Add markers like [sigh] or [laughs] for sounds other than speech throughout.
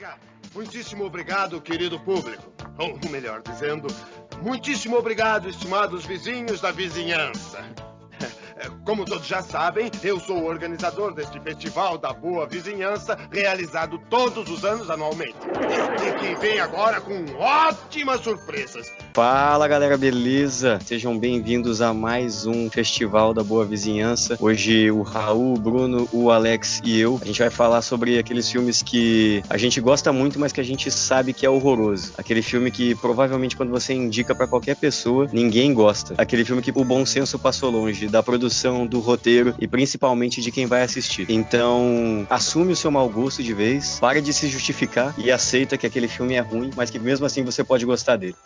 obrigado. Muitíssimo obrigado, querido público. Ou melhor dizendo, muitíssimo obrigado, estimados vizinhos da vizinhança. Como todos já sabem, eu sou o organizador deste Festival da Boa Vizinhança, realizado todos os anos anualmente. E que vem agora com ótimas surpresas. Fala galera, beleza? Sejam bem-vindos a mais um Festival da Boa Vizinhança. Hoje o Raul, o Bruno, o Alex e eu, a gente vai falar sobre aqueles filmes que a gente gosta muito, mas que a gente sabe que é horroroso. Aquele filme que provavelmente quando você indica para qualquer pessoa, ninguém gosta. Aquele filme que o bom senso passou longe da produção, do roteiro e principalmente de quem vai assistir. Então, assume o seu mau gosto de vez, pare de se justificar e aceita que aquele filme é ruim, mas que mesmo assim você pode gostar dele.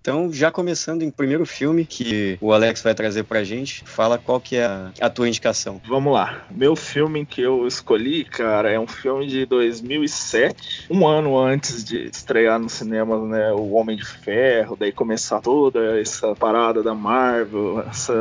Então, já começando em primeiro filme que o Alex vai trazer pra gente, fala qual que é a, a, tua indicação. Vamos lá. Meu filme que eu escolhi, cara, é um filme de 2007, um ano antes de estrear no cinema, né, O Homem de Ferro, daí começar toda essa parada da Marvel, essa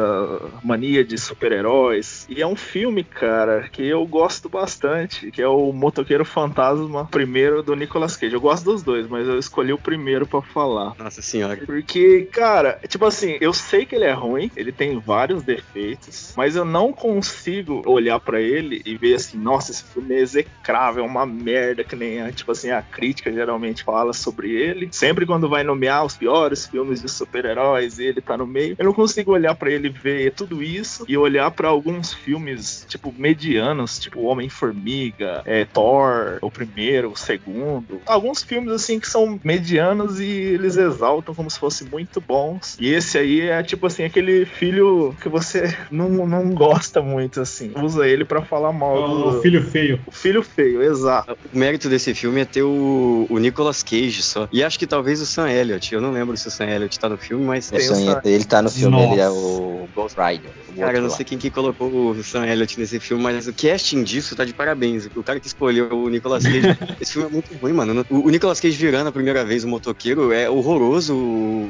mania de super-heróis. E é um filme, cara, que eu gosto bastante, que é o Motoqueiro Fantasma, primeiro do Nicolas Cage. Eu gosto dos dois, mas eu escolhi o primeiro para falar. Nossa senhora. Porque, cara, tipo assim, eu sei que ele é ruim, ele tem vários defeitos, mas eu não consigo olhar para ele e ver assim, nossa, esse filme é execrável, é uma merda, que nem a, tipo assim, a crítica geralmente fala sobre ele. Sempre quando vai nomear os piores filmes de super-heróis, ele tá no meio. Eu não consigo olhar para ele e ver tudo isso e olhar para alguns filmes, tipo, medianos, tipo Homem-Formiga, é, Thor, o primeiro, o segundo. Alguns filmes, assim, que são medianos e eles exaltam como se fossem muito bons. E esse aí é tipo assim, aquele filho que você [laughs] não, não gosta muito, assim. Usa ele para falar mal. O, do... filho feio. O filho feio, exato. O mérito desse filme é ter o, o Nicolas Cage só. E acho que talvez o Sam Elliott. Eu não lembro se o Sam Elliott tá no filme, mas. O Sam, ele tá no filme, Nossa. ele é o Ghost Rider. Cara, eu não sei quem que colocou o Sam Elliott nesse filme, mas o casting disso tá de parabéns. O cara que escolheu o Nicolas Cage. [laughs] esse filme é muito ruim, mano. O, Nicolas Cage virando a primeira vez o motoqueiro é horroroso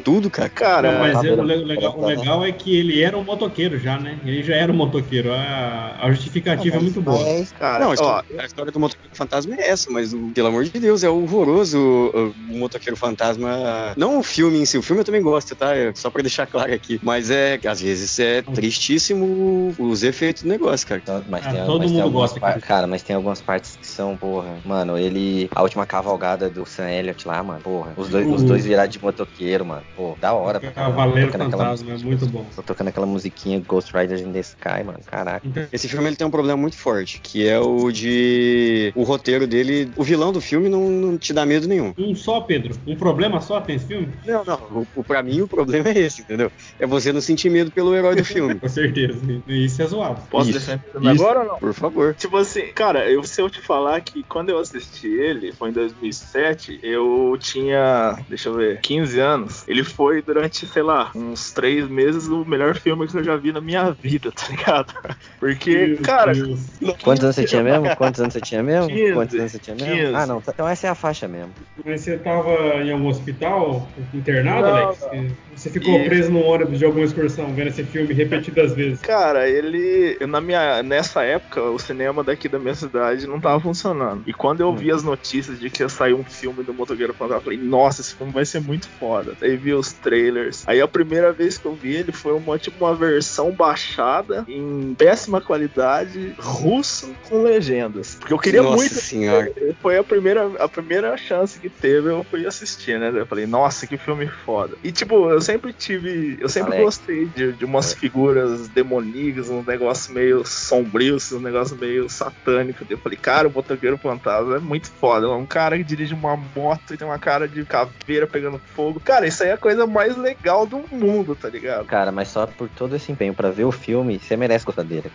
tudo, cara. Cara, não, mas é, o, legal, o, legal, é que ele era um motoqueiro já, né? Ele já era um motoqueiro. A, a justificativa é muito boa. É, cara, não, a história, ó, a história do motoqueiro fantasma é essa, mas pelo amor de Deus, é horroroso o, o motoqueiro fantasma. Não o filme em si, o filme eu também gosto, tá? Só pra deixar [laughs] claro aqui. Mas é, às vezes é tristíssimo os efeitos do negócio, cara. Mas ah, tem, todo mas mundo tem gosta. Par... Cara, mas tem algumas partes que são, porra. Mano, ele. A última cavalgada do Sam Elliott lá, mano. Porra. Os dois, uh. os dois virados de motoqueiro, mano. Pô, da hora. Cavaleiro Fantasma, é muito bom. Tô tocando aquela musiquinha Ghost Riders in the Sky, mano. Caraca. Então, esse filme ele tem um problema muito forte, que é o de. O roteiro dele. O vilão do filme não, não te dá medo nenhum. Um só, Pedro? Um problema só tem esse filme? Não, não. O, o, pra mim o problema é esse, entendeu? É você não sentir medo pelo herói do filme. [laughs] Com certeza. Isso é zoado. Posso isso, deixar agora ou não? Por favor. Tipo assim, cara, eu, se eu te falar que quando eu assisti ele, foi em 2007, eu tinha, deixa eu ver, 15 anos. Ele foi durante, sei lá, uns três meses o melhor filme que eu já vi na minha vida, [laughs] tá ligado? Porque, Meu cara. Quantos anos você tinha mesmo? Quantos anos você tinha mesmo? 15, Quantos anos você tinha mesmo? 15. Ah, não. Então essa é a faixa mesmo. Mas você tava em algum hospital internado, não, Alex? Você ficou e... preso no ônibus de alguma excursão vendo esse filme repetidas vezes? Cara, ele. Na minha, nessa época, o cinema daqui da minha cidade não tava funcionando. E quando eu vi as notícias de que ia sair um filme do Motoqueiro Fantasma, eu falei, nossa, esse filme vai ser muito foda. Aí vi os trailers. Aí a primeira vez que eu vi ele foi uma, tipo, uma versão baixada em péssima qualidade, russo com legendas. Porque eu queria nossa muito. Senhora. Foi a primeira, a primeira chance que teve, eu fui assistir, né? Eu falei, nossa, que filme foda. E tipo, eu sempre tive. Eu sempre Alex. gostei de, de umas figuras demoníacas, um negócio meio sombrio, assim, um negócio meio satânico. Eu falei, cara, o Motoqueiro Fantasma é muito foda. É um cara que dirige uma moto e tem uma cara de caveira pegando fogo. Cara, isso aí é a coisa mais legal do mundo, tá ligado? Cara, mas só por todo esse empenho pra ver o filme, você merece gostar dele.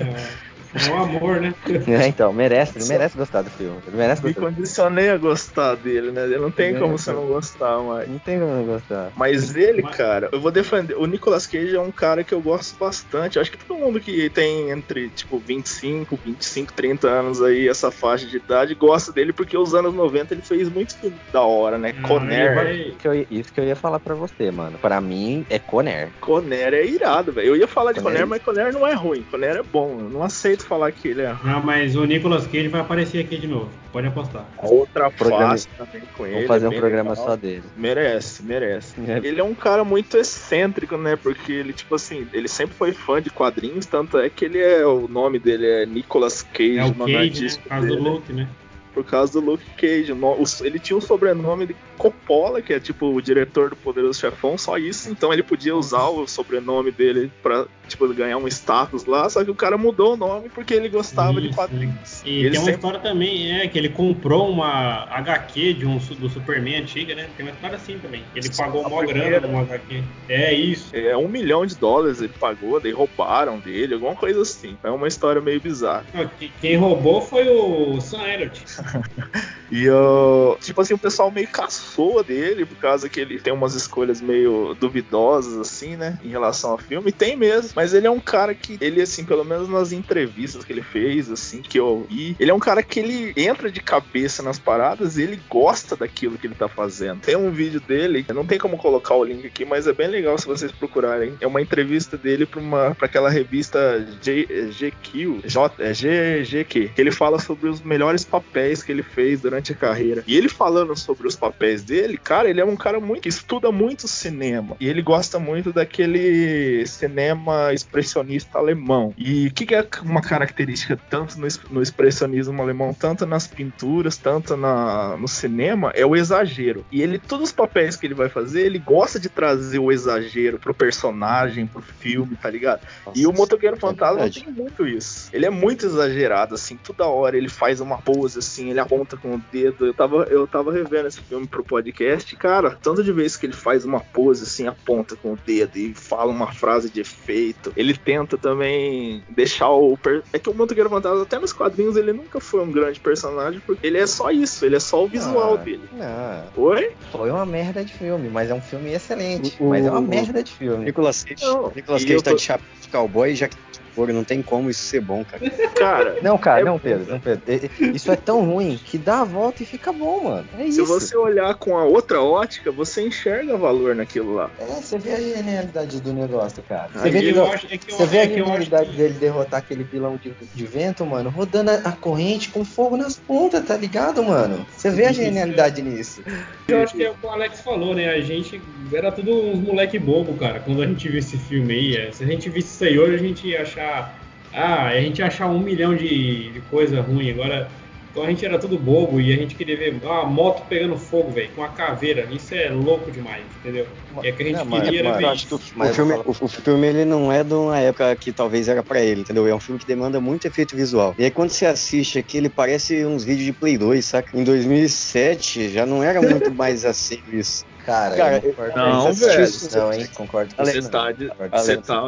É. É um amor, né? [laughs] É, então, merece, ele merece gostar do filme. Ele merece Me gostar. condicionei a gostar dele, né? Não tem É, como você não gostar, mas. Não tem como não gostar. Mas ele, cara, eu vou defender. O Nicolas Cage é um cara que eu gosto bastante. Eu acho que todo mundo que tem entre, tipo, 25, 25, 30 anos aí, essa faixa de idade, gosta dele porque os anos 90 ele fez muito filme da hora, né? Ah, Conner. ele vai- Isso que, eu, ia- isso que eu ia falar pra você, mano. Pra mim, é Conner. Conner é irado, velho. Eu ia falar de Conner- Conner, mas Conner não é ruim. Conner é bom. Eu não aceito falar que ele é ruim. Não, mas o Nicolas Cage vai aparecer aqui de novo. Pode apostar. Outra Programa- face também com ele. Vamos fazer um programa legal. só dele. Merece, merece. É. Ele é um cara muito excêntrico, né? Porque ele, tipo assim, ele sempre foi fã de quadrinhos, tanto é que ele é. O nome dele é Nicolas Cage, É o nome Cage, né? Por causa do dele, Luke, né? por causa do Luke Cage. O o- Ele tinha um sobrenome de Coppola, que é tipo o diretor do Poderoso Chefão, só isso. Então ele podia usar o sobrenome dele pra, tipo, ganhar um status lá. Só que o cara mudou o nome porque ele gostava de Isso. quadrinhos. E, ele tem uma sempre história também, é, que ele comprou uma HQ de um, do Superman antiga, né? Tem uma história assim também. Ele pagou A mó grana primeira. numa HQ. É isso. É, um milhão de dólares ele pagou, daí roubaram dele, alguma coisa assim. É uma história meio bizarra. Quem roubou foi o Sam Elliott. [laughs] E eu, tipo assim, o pessoal meio caçoa dele, por causa que ele tem umas escolhas meio duvidosas, assim, né? Em relação ao filme. E tem mesmo. Mas ele é um cara que, ele, assim, pelo menos nas entrevistas que ele fez, assim, que eu vi, ele é um cara que ele entra de cabeça nas paradas e ele gosta daquilo que ele tá fazendo. Tem um vídeo dele, não tem como colocar o link aqui, mas é bem legal se vocês procurarem. É uma entrevista dele pra, uma, pra aquela revista J, é, GQ, J, é GGQ, que ele fala sobre os melhores papéis que ele fez durante a carreira. E ele falando sobre os papéis dele, cara, ele é um cara muito que estuda muito cinema. E ele gosta muito daquele cinema expressionista alemão. E o que, que é uma característica tanto no, no expressionismo alemão, tanto nas pinturas, tanto na, no cinema, é o exagero. E ele, todos os papéis que ele vai fazer, ele gosta de trazer o exagero pro personagem, pro filme, tá ligado? E o Motoqueiro Fantasma verdade. tem muito isso. Ele é muito exagerado, assim, toda hora ele faz uma pose, assim, ele aponta com o dedo. Eu tava, eu tava revendo esse filme pro podcast, cara, tanto de vez que ele faz uma pose, assim, aponta com o dedo e fala uma frase de efeito. Ele tenta também deixar o. per- É que o Motoqueiro Fantasma, até nos quadrinhos, ele nunca foi um grande personagem, porque ele é só isso, ele é só o visual Ah, dele. Não, Oi? foi uma merda de filme, mas é um filme excelente. O- mas é uma merda de filme. Nicolas Cage, Nicolas Cage tá tô- de chapéu de cowboy já que for, não tem como isso ser bom, cara. Cara, Não, cara, É não, Pedro, não, Pedro. Isso é tão ruim que dá a volta e fica bom, mano. É se isso. você olhar com a outra ótica, você enxerga valor naquilo lá. É, você vê a genialidade do negócio, cara. Você Aí vê, que- acho- é que você vê a acho genialidade que- dele derrotar aquele vilão de, de vento, mano, rodando a, a corrente com fogo nas pontas, tá ligado, mano? Você vê a genialidade nisso. Eu acho que é o que o Alex falou, né? A gente era tudo uns moleque bobo, cara, quando a gente viu esse filme aí. é, Se a gente visse isso aí hoje, a gente ia achar. Ah, a gente ia achar um milhão de, de coisa ruim. Agora, então a gente era tudo bobo e a gente queria ver ah, a moto pegando fogo, velho, com a caveira. Isso é louco demais, entendeu? E é que a gente Não, mas- queria era mas ver isso. o, Mas o filme, o, o filme ele não é de uma época que talvez era pra ele, entendeu? É um filme que demanda muito efeito visual. E aí quando você assiste aqui, ele parece uns vídeos de Play 2, saca? Em 2007 já não era muito mais assim isso. Cara, Cara, eu concordo não, com essa velho. discussão, hein? Concordo com Você você. tá, não. de- Concordo com você você. tá,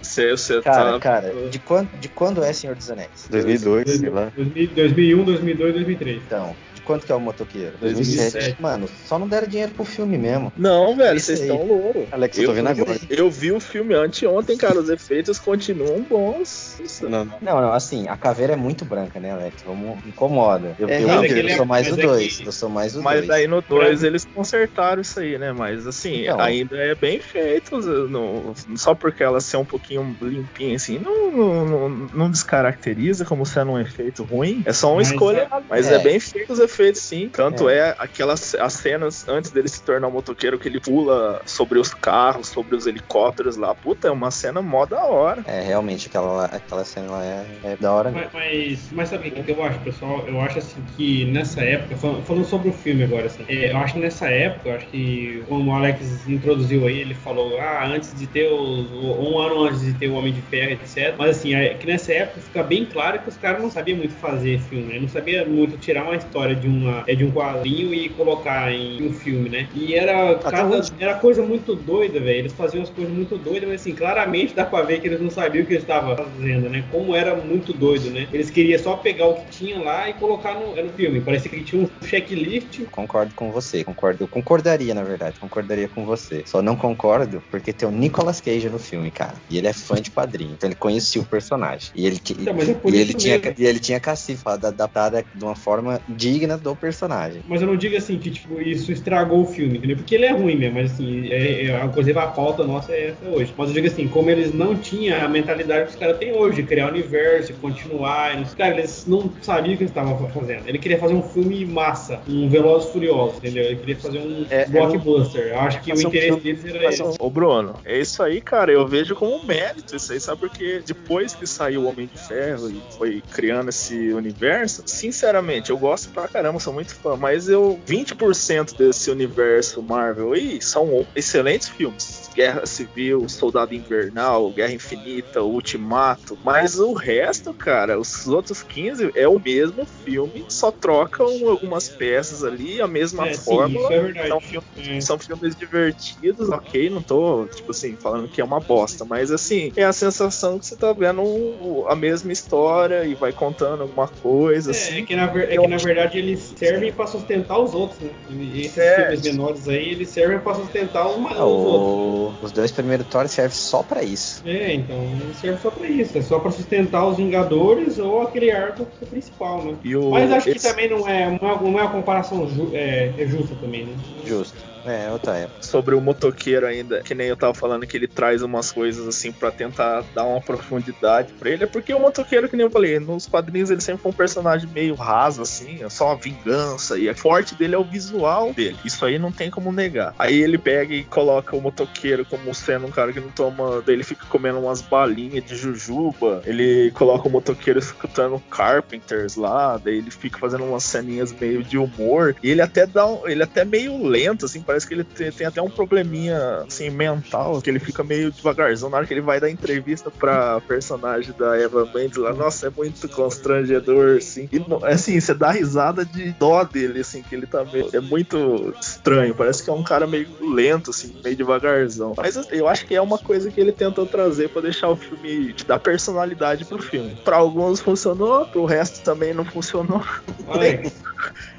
você, você Cara, tá, cara, de quando, de quando é Senhor dos Anéis? 2002, sei lá. 2000, 2001, 2002, 2003. Então, quanto que é o motoqueiro? 2007. Mano, só não deram dinheiro pro filme mesmo. Não, velho, vocês estão loucos. Alex, eu tô vendo agora. Eu vi o filme anteontem, cara, os efeitos continuam bons. Isso. Não, não. Não, não, assim, a caveira é muito branca, né, Alex? Vamos, incomoda. Eu, É, eu, mas eu é é- sou mais o é que- 2. Eu sou mais o Mas 2. daí no 2 eles consertaram isso aí, né? Mas assim, Então. ainda é bem feito. no- só porque ela ser um pouquinho limpinha assim, não, não, não, não descaracteriza como sendo um efeito ruim. É só uma Mas escolha. é- Mas é. é. bem feito os efeitos, sim. Tanto É. é, aquelas as cenas antes dele se tornar um motoqueiro que ele pula sobre os carros, sobre os helicópteros lá. Puta, é uma cena mó da hora. É, realmente, aquela, aquela cena lá é, é da hora mesmo. Mas, mas, mas sabe o que eu acho, pessoal? Eu acho assim que nessa época, fal- falando sobre o filme agora, assim, é, eu acho que nessa época, eu acho que como o Alex introduziu aí, ele falou, ah, antes de ter os. um ano antes de ter o Homem de Ferro, etc. Mas assim, é que nessa época fica bem claro que os caras não sabiam muito fazer filme, né? Não sabia muito tirar uma história de de, uma, é de um quadrinho e colocar em um filme, né? E era, cada, era coisa muito doida, velho. Eles faziam as coisas muito doidas, mas assim, claramente dá pra ver que eles não sabiam o que eles estavam fazendo, né? Como era muito doido, né? Eles queriam só pegar o que tinha lá e colocar no, no filme. Parecia que tinha um checklist. Concordo com você, concordo. Eu concordaria, na verdade, concordaria com você. Só não concordo porque tem o Nicolas Cage no filme, cara. E ele é fã de quadrinho, então ele conhecia o personagem. E ele, então, é e ele tinha, e ele tinha cacifado adaptada de uma forma digna do personagem. Mas eu não digo assim que tipo, isso estragou o filme, entendeu? Porque ele é ruim mesmo, mas assim, é, é, inclusive a pauta nossa é essa hoje. Mas eu digo assim, como eles não tinham a mentalidade que os caras têm hoje, criar universo, continuar, os caras eles não sabiam o que eles estavam fazendo. Ele queria fazer um filme massa, um Velozes Furiosos, entendeu? Ele queria fazer um é, blockbuster. Eu acho que o interesse um deles era esse. Ô Bruno, é isso aí, cara, eu vejo como um mérito isso aí, sabe? Porque depois que saiu o Homem de Ferro e foi criando esse universo, sinceramente, eu gosto pra caramba, sou muito fã, mas eu 20% desse universo Marvel aí são excelentes filmes. Guerra Civil, Soldado Invernal, Guerra Infinita, Ultimato, mas o resto, cara, os outros 15 é o mesmo filme, só trocam algumas peças ali, a mesma é, fórmula. Sim, é verdade. São, filmes, é. são filmes divertidos, ok, não tô, tipo assim, falando que é uma bosta, mas assim, é a sensação que você tá vendo a mesma história e vai contando alguma coisa, é, assim. É que, na, é que na verdade eles servem para sustentar os outros, né? E esses é. filmes menores aí, eles servem para sustentar os, ah, os outros. Os dois primeiros Thor servem só para isso. É, então, serve só para isso. É só para sustentar os Vingadores ou aquele arco principal, né? O... Mas acho que também não é, não é, não é uma comparação ju é, é justa também, né? Justo. É, outra época. Sobre o motoqueiro ainda, que nem eu tava falando que ele traz umas coisas assim para tentar dar uma profundidade para ele, é porque o motoqueiro, que nem eu falei, nos quadrinhos ele sempre foi um personagem meio raso, assim, é só uma vingança, e a forte dele é o visual dele. Isso aí não tem como negar. Aí ele pega e coloca o motoqueiro como sendo um cara que não toma. Daí ele fica comendo umas balinhas de jujuba. Ele coloca o motoqueiro escutando Carpenters lá, daí ele fica fazendo umas ceninhas meio de humor. E ele até dá um, ele até meio lento, assim, parece parece que ele tem, tem, até um probleminha assim, mental, que ele fica meio devagarzão na hora que ele vai dar entrevista pra personagem da Eva Mendes lá. Nossa, é muito constrangedor, assim. E, assim, você dá risada de dó dele, assim, que ele tá meio. É muito estranho. Parece que é um cara meio lento, assim, meio devagarzão. Mas eu acho que é uma coisa que ele tentou trazer para deixar o filme dar personalidade pro filme. Para alguns funcionou, pro resto também não funcionou. [laughs]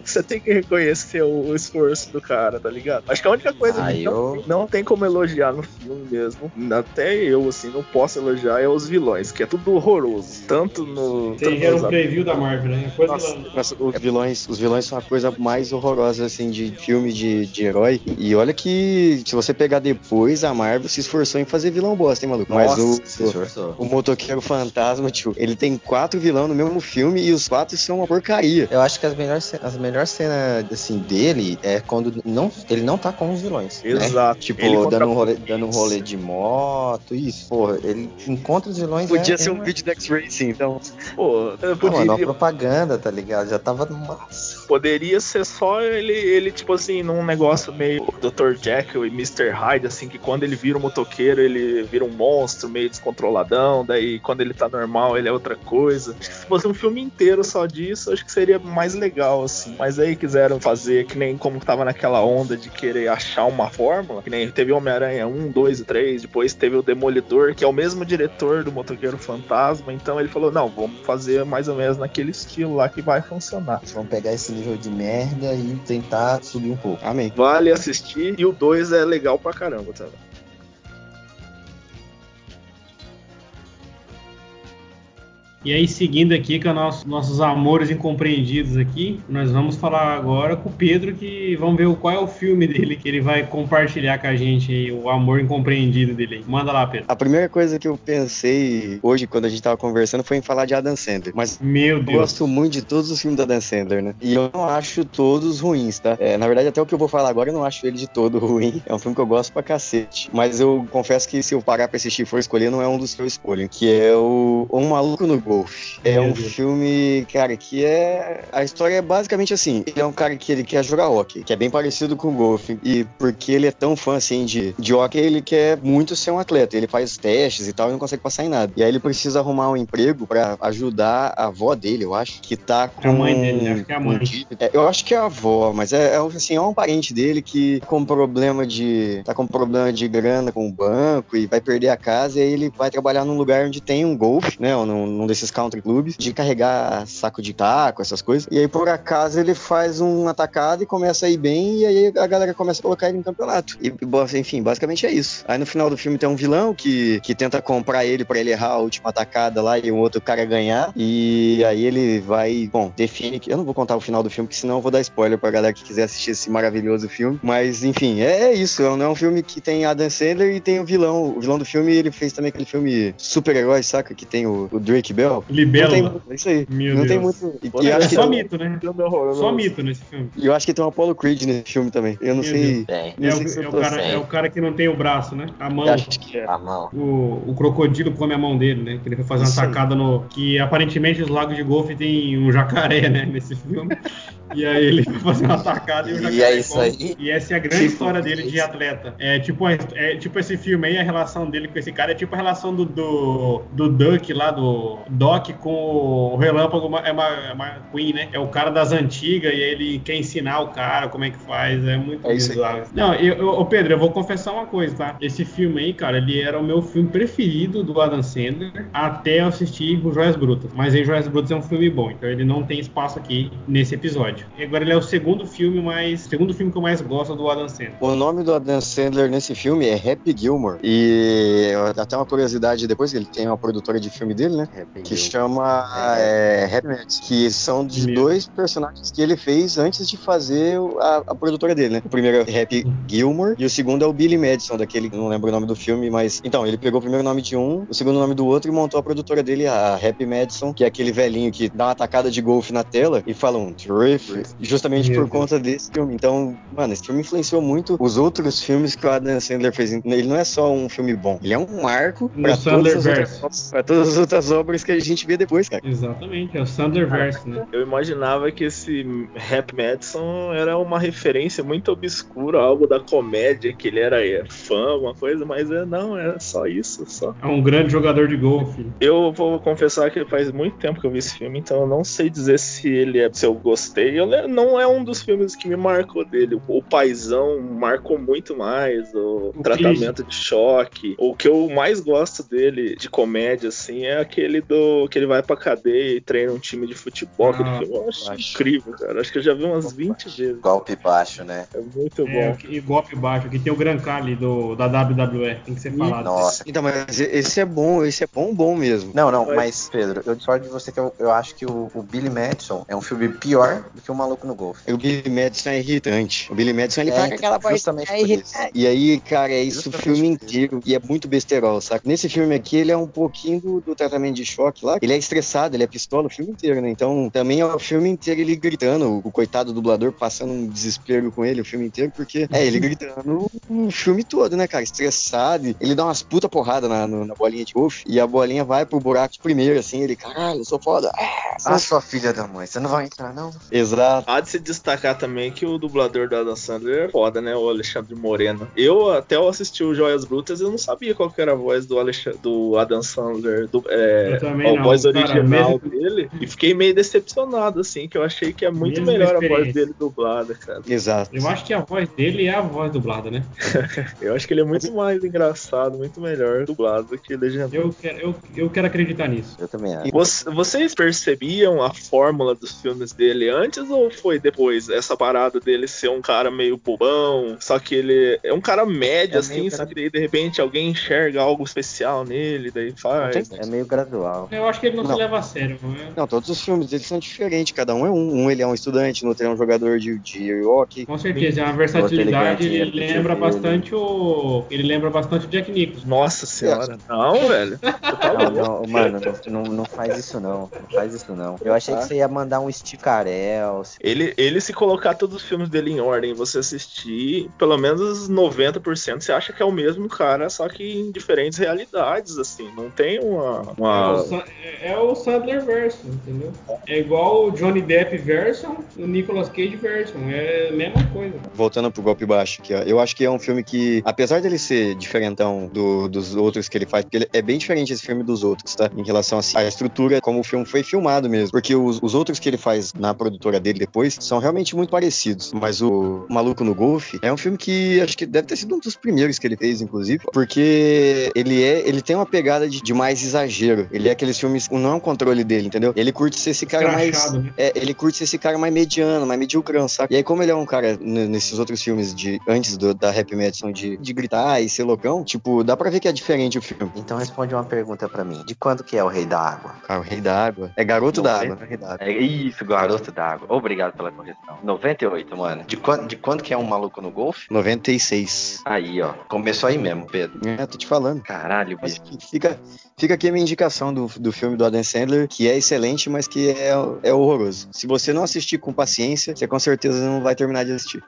Você tem que reconhecer o, esforço do cara, tá ligado? Acho que a única coisa ah, que eu... não, não, tem como elogiar no filme mesmo, até eu, assim, não posso elogiar, é os vilões, que é tudo horroroso. Tanto no. Você era um preview da Marvel, né? Nossa, nossa, os, vilões, os vilões são a coisa mais horrorosa, assim, de filme de, de herói. E olha que, se você pegar depois, a Marvel se esforçou em fazer vilão bosta, hein, maluco? Mas nossa, o, o, o motoqueiro fantasma, tio, ele tem quatro vilões no mesmo filme e os quatro são uma porcaria. Eu acho que as melhores, as melhores melhor cena assim dele é quando não, ele não tá com os vilões. Né? Exato. Né? Tipo, dando um, rolê, dando um rolê de moto, isso. Porra, ele encontra os vilões. Podia é, ser é um vídeo do X-Racing, então. Pô, eu poderia... Mano, uma propaganda, tá ligado? Já tava massa. Poderia ser só ele, ele, tipo assim, num negócio meio Dr. Jekyll e Mr. Hyde, assim, que quando ele vira um motoqueiro, ele vira um monstro meio descontroladão, daí quando ele tá normal, ele é outra coisa. Acho que se fosse um filme inteiro só disso, acho que seria mais legal, assim. Mas aí quiseram fazer que nem como tava naquela onda de querer achar uma fórmula, que nem teve Homem-Aranha 1, 2 e 3, depois teve o Demolidor, que é o mesmo diretor do Motoqueiro Fantasma, então ele falou, não, vamos fazer mais ou menos naquele estilo lá que vai funcionar. Vamos pegar esse nível de merda e tentar subir um pouco. Amém. Vale assistir, e o 2 é legal pra caramba também. E aí, seguindo aqui com nosso, nossos amores incompreendidos aqui, nós vamos falar agora com o Pedro, que vamos ver qual é o filme dele que ele vai compartilhar com a gente aí, o amor incompreendido dele. Manda lá, Pedro. A primeira coisa que eu pensei hoje, quando a gente tava conversando, foi em falar de Adam Sandler. Mas Meu Deus. eu gosto muito de todos os filmes da Adam Sandler, né? E eu não acho todos ruins, tá? É, na verdade, até o que eu vou falar agora, eu não acho ele de todo [laughs] ruim. É um filme que eu gosto pra cacete. Mas eu confesso que se eu parar pra assistir e for escolher, não é um dos que eu escolho. Que é o Um Maluco no Golfe. É um filme, cara, que é. A história é basicamente assim: ele é um cara que ele quer jogar hockey, que é bem parecido com o golfe. E porque ele é tão fã assim de, de hockey, ele quer muito ser um atleta. Ele faz testes e tal e não consegue passar em nada. E aí ele precisa arrumar um emprego para ajudar a avó dele, eu acho, que tá com. É a mãe dele, né? Acho que é a mãe. É, eu acho que é a avó, mas é, é assim, é um parente dele que com problema de. tá com problema de grana com o banco e vai perder a casa e aí ele vai trabalhar num lugar onde tem um golfe, né? Ou num, num desses country clubs, de carregar saco de taco, essas coisas. E aí, por acaso, ele faz um atacado e começa a ir bem, e aí a galera começa a colocar ele no campeonato. E, enfim, basicamente é isso. Aí no final do filme tem um vilão que, que tenta comprar ele para ele errar a última atacada lá e o outro cara ganhar. E aí ele vai, bom, define que. Eu não vou contar o final do filme, porque senão eu vou dar spoiler pra galera que quiser assistir esse maravilhoso filme. Mas, enfim, é, é isso. É um, é um filme que tem Adam Sandler e tem o vilão. O vilão do filme, ele fez também aquele filme super-herói, saca? Que tem o, o Drake Bell. Libelo. é isso aí. Meu não Deus. tem muito. E, Pô, e é acho que só tem- mito, né? Só mito nesse filme. e eu acho que tem um Apollo Creed nesse filme também. Eu não Meu sei. Tem. Não É sei o, se é, o cara, é o cara que não tem o braço, né? A mão. Eu acho que é. A mão. O, o crocodilo come a mão dele, né? Que ele foi fazer uma aí. tacada no. Que aparentemente os lagos de golfe tem um jacaré, né? [laughs] Nesse filme. E aí ele foi fazer uma tacada e o E jacaré. é isso aí. E essa é a grande Tipo, história dele de atleta. É tipo, é tipo esse filme aí, a relação dele com esse cara é tipo a relação do, do, do Duck lá, do Doc com o Relâmpago é uma, é uma Queen, né? É o cara das antigas e ele quer ensinar o cara como é que faz. É muito É bizarro. Não, eu, eu, ô Pedro, eu vou confessar uma coisa, tá? Esse filme aí, cara, ele era o meu filme preferido do Adam Sandler até eu assistir o Joias Brutas. Mas aí Joias Brutas é um filme bom, então ele não tem espaço aqui nesse episódio. E agora ele é o segundo filme mais. Segundo filme que eu mais gosto do Adam Sandler. O nome do Adam Sandler nesse filme é Happy Gilmore. E até uma curiosidade depois, ele tem uma produtora de filme dele, né? Que chama é, Happy Mads, que são de Meu. dois personagens que ele fez antes de fazer a, a produtora dele, né? O primeiro é Happy Gilmore e o segundo é o Billy Madison, daquele, não lembro o nome do filme, mas então, ele pegou o primeiro nome de um, o segundo nome do outro e montou a produtora dele, a Happy Madison, que é aquele velhinho que dá uma tacada de golfe na tela e fala um terrific, justamente Meu por Deus. conta desse filme. Então, mano, esse filme influenciou muito os outros filmes que o Adam Sandler fez. Ele não é só um filme bom, ele é um marco No pra todas, outras, todas as outras obras que a gente vê depois, cara. Exatamente, é o Sandlerverse, né? Eu imaginava que esse Rap Madison era uma referência muito obscura, algo da comédia, que ele era é, fã, alguma coisa, mas é, não, era só isso, só. É um grande jogador de golfe. Eu vou confessar que faz muito tempo que eu vi esse filme, então eu não sei dizer se ele é, se eu gostei. Eu, não é um dos filmes que me marcou dele. O Paizão marcou muito mais, o, O tratamento de choque. O que eu mais gosto dele de comédia, assim, é aquele do que ele vai pra cadeia e treina um time de futebol. Ah, eu acho acho. incrível, cara. Acho que eu já vi umas 20 vezes. Golpe baixo, né? É muito É, bom. e golpe baixo. Aqui tem o Gran Cali do, da WWE, tem que ser falado. Nossa. Então, mas esse é bom, esse é bom, bom mesmo. Não, não, Mas- mas Pedro, eu discordo de você que eu, eu acho que o, o Billy Madison é um filme pior do que o Maluco no Golfe. O Billy Madison é irritante. O Billy Madison ele É, faz aquela voz é irritante. E aí, cara, é isso o Justamente filme por inteiro. E é muito besterol, saca? Nesse filme aqui, ele é um pouquinho do, do tratamento de choque lá. Ele é estressado, ele é pistola o filme inteiro, né? Então, também é o filme inteiro ele gritando, o coitado dublador passando um desespero com ele o filme inteiro, porque é ele gritando o filme todo, né, cara? Estressado. Ele dá umas puta porrada na, no- na bolinha de golfe e a bolinha vai pro buraco primeiro, assim. Ele, caralho, eu sou foda. Ah, Ah, sua filha da mãe, você não vai entrar, não? Exato. Há de se destacar também que o dublador do Adam Sandler é foda, né? O Alexandre Moreno. Eu, até eu assisti o Joias Brutas, eu não sabia qual que era a voz do, Alexandre, do Adam Sandler, do, é, a voz cara, original mesmo- dele. E fiquei meio decepcionado, assim, que eu achei que é muito Mesma melhor a voz dele dublada, cara. Exato. Eu acho que a voz dele é a voz dublada, né? [laughs] Eu acho que ele é muito mais engraçado, muito melhor dublado do que legendado. Eu quero, eu, eu quero acreditar nisso. Eu também acho. Voc- Vocês percebiam a fórmula dos filmes dele antes ou foi depois? Essa parada dele ser um cara meio bobão, só que ele é um cara médio, É assim, só que daí de repente alguém enxerga algo especial nele, daí faz. É meio gradual. Eu acho que ele não, Não. se leva a sério, não é? Não, todos os filmes deles são diferentes, cada um é um. Um ele é um estudante, no outro ele é um jogador de, de hockey. Com certeza, é uma versatilidade. Ele lembra bastante o. Ele lembra bastante o Jack Nicholson. Nossa senhora, não, velho. [laughs] Tá Não, não, mano, não, não, faz isso não. Não faz isso não. Eu achei que você ia mandar um Steve Legal. Ele, ele, se colocar todos os filmes dele em ordem e você assistir, pelo menos 90% você acha que é o mesmo cara, só que em diferentes realidades, assim. Não tem uma. uma... É, o, é o Sandler verso, entendeu? É igual o Johnny Depp version, o Nicolas Cage version. É a mesma coisa. Voltando pro golpe baixo aqui, ó. Eu acho que é um filme que, apesar dele ser diferentão do, dos outros que ele faz, porque ele é bem diferente esse filme dos outros, tá? Em relação à estrutura, como o filme foi filmado mesmo. Porque os, os outros que ele faz na produtora dele depois são realmente muito parecidos. Mas o Maluco no Golfe é um filme que acho que deve ter sido um dos primeiros que ele fez, inclusive, porque ele é, ele tem uma pegada de, de mais exagero. Ele é aqueles filmes, não é um controle dele, entendeu? Ele curte ser esse cara mais, né? é, ele curte ser esse cara mais mediano, mais mediocrão, sabe? E aí como ele é um cara nesses outros filmes de antes do, da Happy Madison de, de gritar e ser loucão, tipo, dá pra ver que é diferente o filme. Então responde uma pergunta pra mim. De quando que é o Rei da Água? Ah, o Rei da Água. É Garoto da Água, é, é isso, Garoto da Água. Obrigado pela correção. 98, mano. De quando, de quando que é um maluco no golfe? 96. Aí, ó. Começou aí mesmo, Pedro. É, tô te falando. Caralho, bicho. Fica, fica aqui a minha indicação do, do filme do Adam Sandler, que é excelente, mas que é, é horroroso. Se você não assistir com paciência, você com certeza não vai terminar de assistir.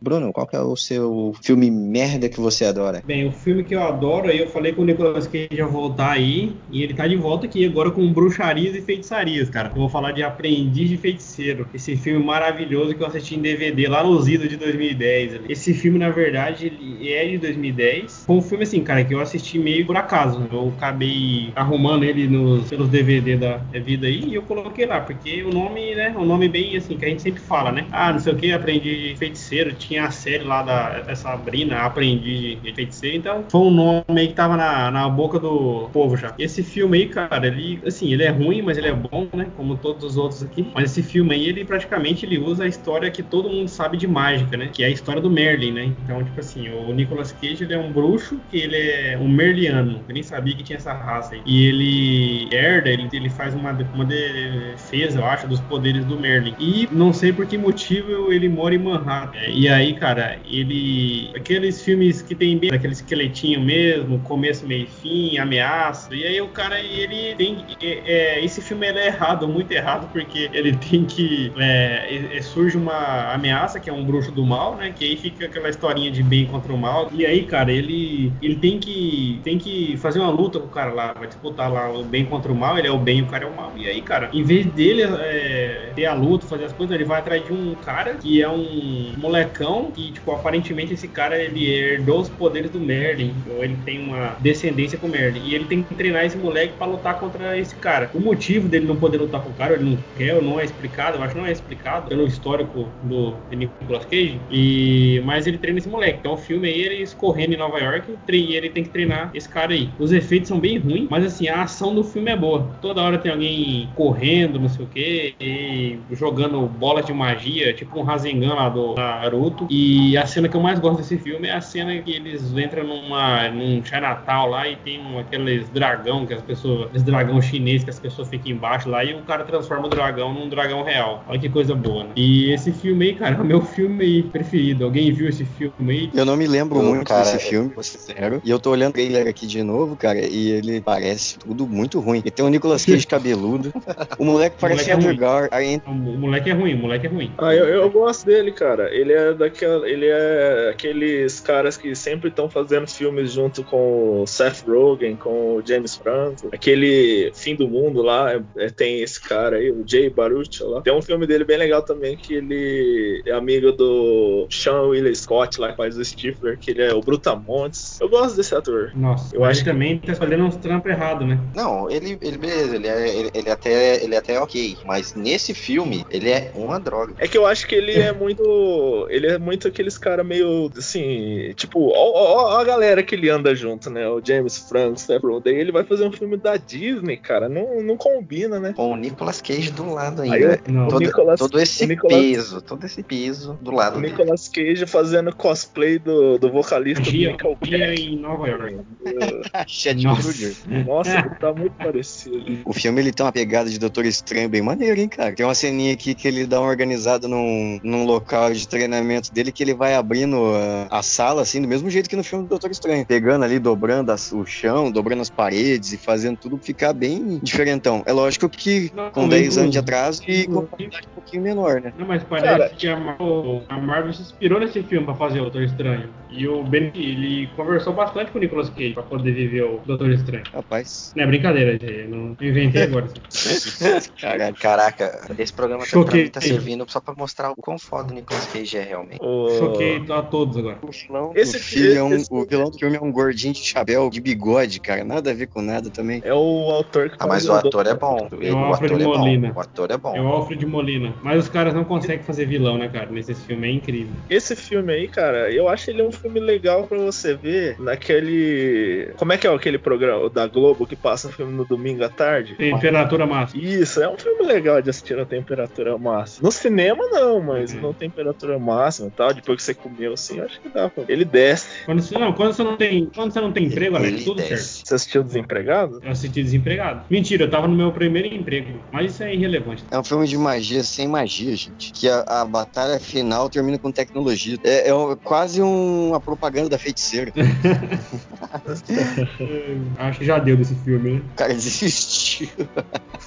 Bruno, qual é o seu filme merda que você adora? Bem, o filme que eu adoro, aí eu falei com o Nicolas Cage ia voltar aí, e ele tá de volta aqui agora com bruxarias e feitiçarias, cara. Eu vou falar de Aprendiz de Feiticeiro, esse filme maravilhoso que eu assisti em DVD lá no Zido de 2010. Esse filme, na verdade, ele é de 2010. Foi um filme assim, cara, que eu assisti meio por acaso. Eu acabei arrumando ele nos, pelos DVD da vida aí e eu coloquei lá, porque o nome, né, o nome bem assim, que a gente sempre fala, né? Ah, não sei o que, Aprendiz de Feiticeiro, tinha a série lá da, da Sabrina, Aprendiz de Feiticeiro, então foi um nome aí que tava na, na boca do povo já. Esse filme aí, cara, ele, assim, ele é ruim, mas ele é bom, né? Como todos os outros aqui. Mas esse filme aí, ele praticamente ele usa a história que todo mundo sabe de mágica, né? Que é a história do Merlin, né? Então, tipo assim, o Nicolas Cage, ele é um bruxo que ele é um merliano. Eu nem sabia que tinha essa raça aí. E ele herda, ele, ele faz uma, uma defesa, eu acho, dos poderes do Merlin. E não sei por que motivo ele mora em Manhattan. E aí aí, cara, ele. Aqueles filmes que tem bem aquele esqueletinho mesmo, começo, meio fim, ameaça. E aí o cara, ele tem. É, é, esse filme é errado, muito errado, porque ele tem que. É, é, surge uma ameaça, que é um bruxo do mal, né? Que aí fica aquela historinha de bem contra o mal. E aí, cara, ele. Ele tem que. Tem que fazer uma luta com o cara lá. Vai disputar lá o bem contra o mal, ele é o bem e o cara é o mal. E aí, cara, em vez dele é, ter a luta, fazer as coisas, ele vai atrás de um cara que é um molecão que, tipo, aparentemente esse cara ele herdou os poderes do Merlin, ou ele tem uma descendência com o Merlin, e ele tem que treinar esse moleque para lutar contra esse cara. O motivo dele não poder lutar com o cara, ele não quer, ou não é explicado, eu acho que não é explicado pelo histórico do Nicolas Cage, e mas ele treina esse moleque. Então o filme aí ele escorrendo em Nova York, e ele tem que treinar esse cara aí. Os efeitos são bem ruins, mas assim, a ação do filme é boa. Toda hora tem alguém correndo, não sei o que, e jogando bolas de magia, tipo um Rasengan lá do Naruto. E a cena que eu mais gosto desse filme é a cena que eles entram numa, num Chinatown lá e tem um, aqueles dragão que as pessoas. Esse dragão chinês que as pessoas ficam embaixo lá e o cara transforma o dragão num dragão real. Olha que coisa boa, né? E esse filme aí, cara, é o meu filme preferido. Alguém viu esse filme aí? Eu não me lembro eu, muito cara, desse filme, vou ser sincero. E eu tô olhando o trailer aqui de novo, cara, e ele parece tudo muito ruim. E tem o Nicolas Cage [laughs] cabeludo. O moleque parece Andrew Gar. O moleque é ruim, o moleque é ruim. Ah, eu, eu gosto dele, cara. Ele é daqui ele é aqueles caras que sempre estão fazendo filmes junto com o Seth Rogen, com o James Franco. Aquele Fim do Mundo lá, é, é, tem esse cara aí, o Jay Baruch lá. Tem um filme dele bem legal também, que ele é amigo do Sean William Scott lá, que faz o Stifler, que ele é o Brutamontes. Eu gosto desse ator. Nossa, eu acho que também tá fazendo uns trampos errados, né? Não, ele, ele beleza, ele é, ele, ele, até, ele é até ok, mas nesse filme, ele é uma droga. É que eu acho que ele é muito. Ele é muito aqueles caras meio assim, tipo, ó, ó, ó, a galera que ele anda junto, né? O James Franco, Seth Rogen, daí ele vai fazer um filme da Disney, cara, não, não combina, né? Com o Nicolas Cage do lado ainda. Eu, todo, Nicolas, todo, esse Nicolas, peso, todo esse peso do lado. O dele. Nicolas Cage fazendo cosplay do, do vocalista do Michael dia em Nova York. [laughs] Nossa, Nossa tá muito parecido. O filme ele tem uma pegada de Doutor Estranho bem maneiro, hein, cara? Tem uma ceninha aqui que ele dá uma organizada num, num local de treinamento dele que ele vai abrindo a, a sala, assim, do mesmo jeito que no filme do Doutor Estranho. Pegando ali, dobrando as, o chão, dobrando as paredes e fazendo tudo ficar bem diferentão. É lógico que não, com 10 anos de atraso e com qualidade um pouquinho menor, né? Não, mas parece Cara, que a Marvel, a Marvel se inspirou nesse filme pra fazer o Doutor Estranho. E o Ben, ele conversou bastante com o Nicolas Cage pra poder viver o Doutor Estranho. Rapaz. Não é brincadeira, não inventei agora. [laughs] Caraca, esse programa tá, pra mim tá servindo só pra mostrar o quão foda o Nicolas Cage é realmente. Choquei a todos agora. O vilão, esse filme é um, esse... o vilão do filme é um gordinho de chapéu, de bigode, cara. Nada a ver com nada também. É o autor que Ah, mas o ator é bom. É o, o ator Molina. é bom. O ator é bom. É o Alfred Molina. Mas os caras não conseguem fazer vilão, né, cara? Nesse filme é incrível. Esse filme aí, cara, eu acho ele um filme legal pra você ver naquele. Como é que é aquele programa da Globo que passa filme no domingo à tarde? Temperatura máxima. Isso, é um filme legal de assistir na temperatura máxima. No cinema, não, mas uhum. na temperatura máxima e tal, depois que você comeu assim, acho que dá pra. Ele desce. Quando você não, quando você não tem, quando você não tem emprego, Alex, tudo desce. certo. Você assistiu Desempregado? Eu assisti Desempregado. Mentira, eu tava no meu primeiro emprego, mas isso é irrelevante. É um filme de magia sem magia, gente. Que a, a batalha final termina com tecnologia. É, é quase um, uma propaganda da feiticeira. [laughs] Acho que já deu desse filme, né? O cara desistiu.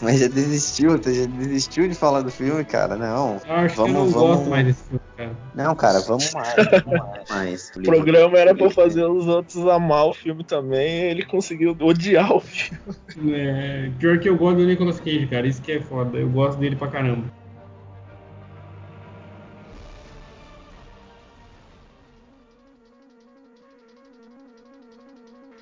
Mas já desistiu, já desistiu de falar do filme, cara. Não. Acho vamos, que eu não vamos... gosto mais desse filme, cara. Não, cara, vamos mais. Vamos mais. o programa era pra fazer os outros amar o filme também, e ele conseguiu odiar o filme. É, pior que eu gosto do Nicolas Cage, cara. Isso que é foda. Eu gosto dele pra caramba.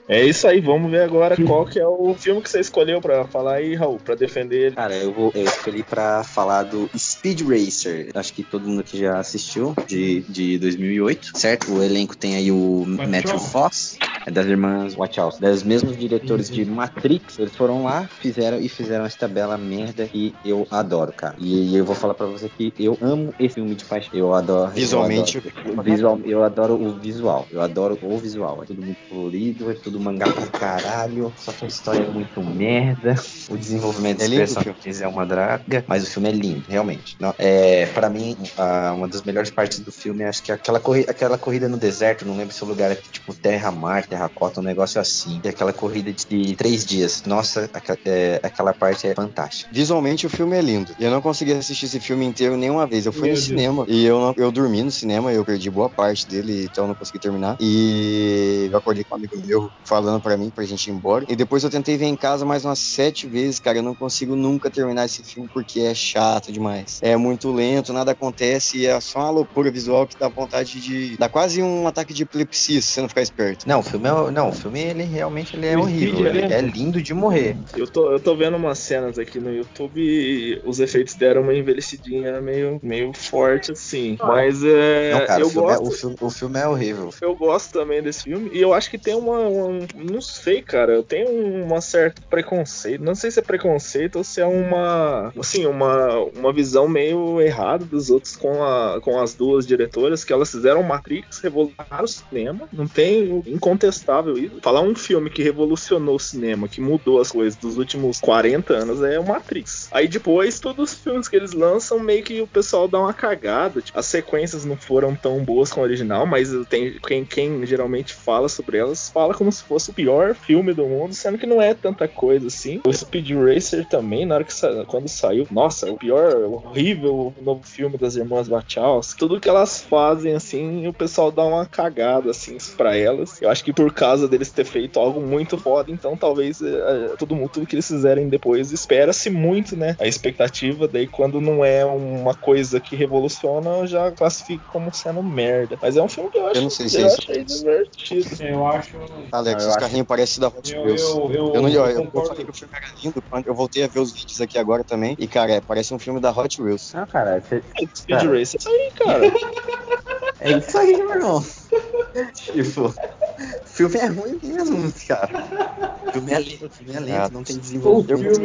É isso aí, vamos ver agora qual que é o filme que você escolheu para falar aí, Raul, para defender ele. Cara, eu, vou, eu escolhi para falar do Speed Racer. Acho que todo mundo aqui já assistiu, de, de 2008, certo? O elenco tem aí o Matthew Fox, é das irmãs Wachowski, dos mesmos diretores de Matrix. Eles foram lá, fizeram e fizeram esta bela merda que eu adoro, cara. E, eu vou falar para você que eu amo esse filme de paixão. Eu adoro. Visualmente. Eu adoro, visual, eu adoro o visual. Eu adoro o visual. É tudo muito colorido, é tudo do mangá pra caralho, só que a história é muito merda. O desenvolvimento é dos personagens é uma draga, mas o filme é lindo, realmente. Não, é, para mim, a, uma das melhores partes do filme acho que é aquela, corri aquela corrida no deserto, não lembro se o lugar é tipo terra-mar, terracota, um negócio assim. E aquela corrida de três dias. Nossa, é, aquela parte é fantástica. Visualmente o filme é lindo. Eu não consegui assistir esse filme inteiro nenhuma vez. Eu fui Meu no Deus. cinema e eu, não, eu dormi no cinema, eu perdi boa parte dele, então não consegui terminar. E eu acordei com um amigo meu falando para mim pra gente ir embora. E depois eu tentei ver em casa mais umas sete vezes, cara. Eu não consigo nunca terminar esse filme porque é chato demais. É muito lento, nada acontece e é só uma loucura visual que dá vontade de. dá quase um ataque de epilepsia se você não ficar esperto. Não, o filme é. Não, o filme ele realmente ele é o horrível. Ele é lindo de morrer. Eu tô, eu tô vendo umas cenas aqui no YouTube e os efeitos deram uma envelhecidinha meio, meio forte, assim. Mas é. Não, cara, eu o, filme gosto... é, o, filme, o filme é horrível. Eu gosto também desse filme e eu acho que tem uma, uma não sei, cara, eu tenho um certo preconceito. Não sei se é preconceito ou se é uma, assim, uma, uma visão meio errada dos outros com, a, com as duas diretoras, que elas fizeram Matrix, revolucionaram o cinema. Não tem incontestável isso. Falar um filme que revolucionou o cinema, que mudou as coisas dos últimos 40 anos é o Matrix. Aí depois, todos os filmes que eles lançam, meio que o pessoal dá uma cagada. Tipo, as sequências não foram tão boas com o original, mas tem, quem, quem geralmente fala sobre elas fala como se fosse o pior filme do mundo, sendo que não é tanta coisa assim. O Speed Racer também, na hora que sa quando saiu, nossa, o pior, horrível novo filme das irmãs Wachowski. Tudo que elas fazem assim, o pessoal dá uma cagada assim para elas. Eu acho que por causa deles ter feito algo muito foda, então talvez é, todo mundo tudo que eles fizerem depois espera-se muito, né? A expectativa daí quando não é uma coisa que revoluciona, já classifica como sendo merda. Mas é um filme que eu acho, eu não sei se eu é achei divertido. Eu acho. Alex, ah, os carrinhos parecem da Hot Wheels. Eu, eu, eu, não, eu, eu, eu falei que o filme era lindo eu voltei a ver os vídeos aqui agora também. E, cara, é, parece um filme da Hot Wheels. Ah, cara, você... Speed Racer. É isso aí, cara. é isso aí, meu irmão. Tipo, o filme é ruim mesmo, cara. O filme é lento, o filme é lento, não tem desenvolvimento.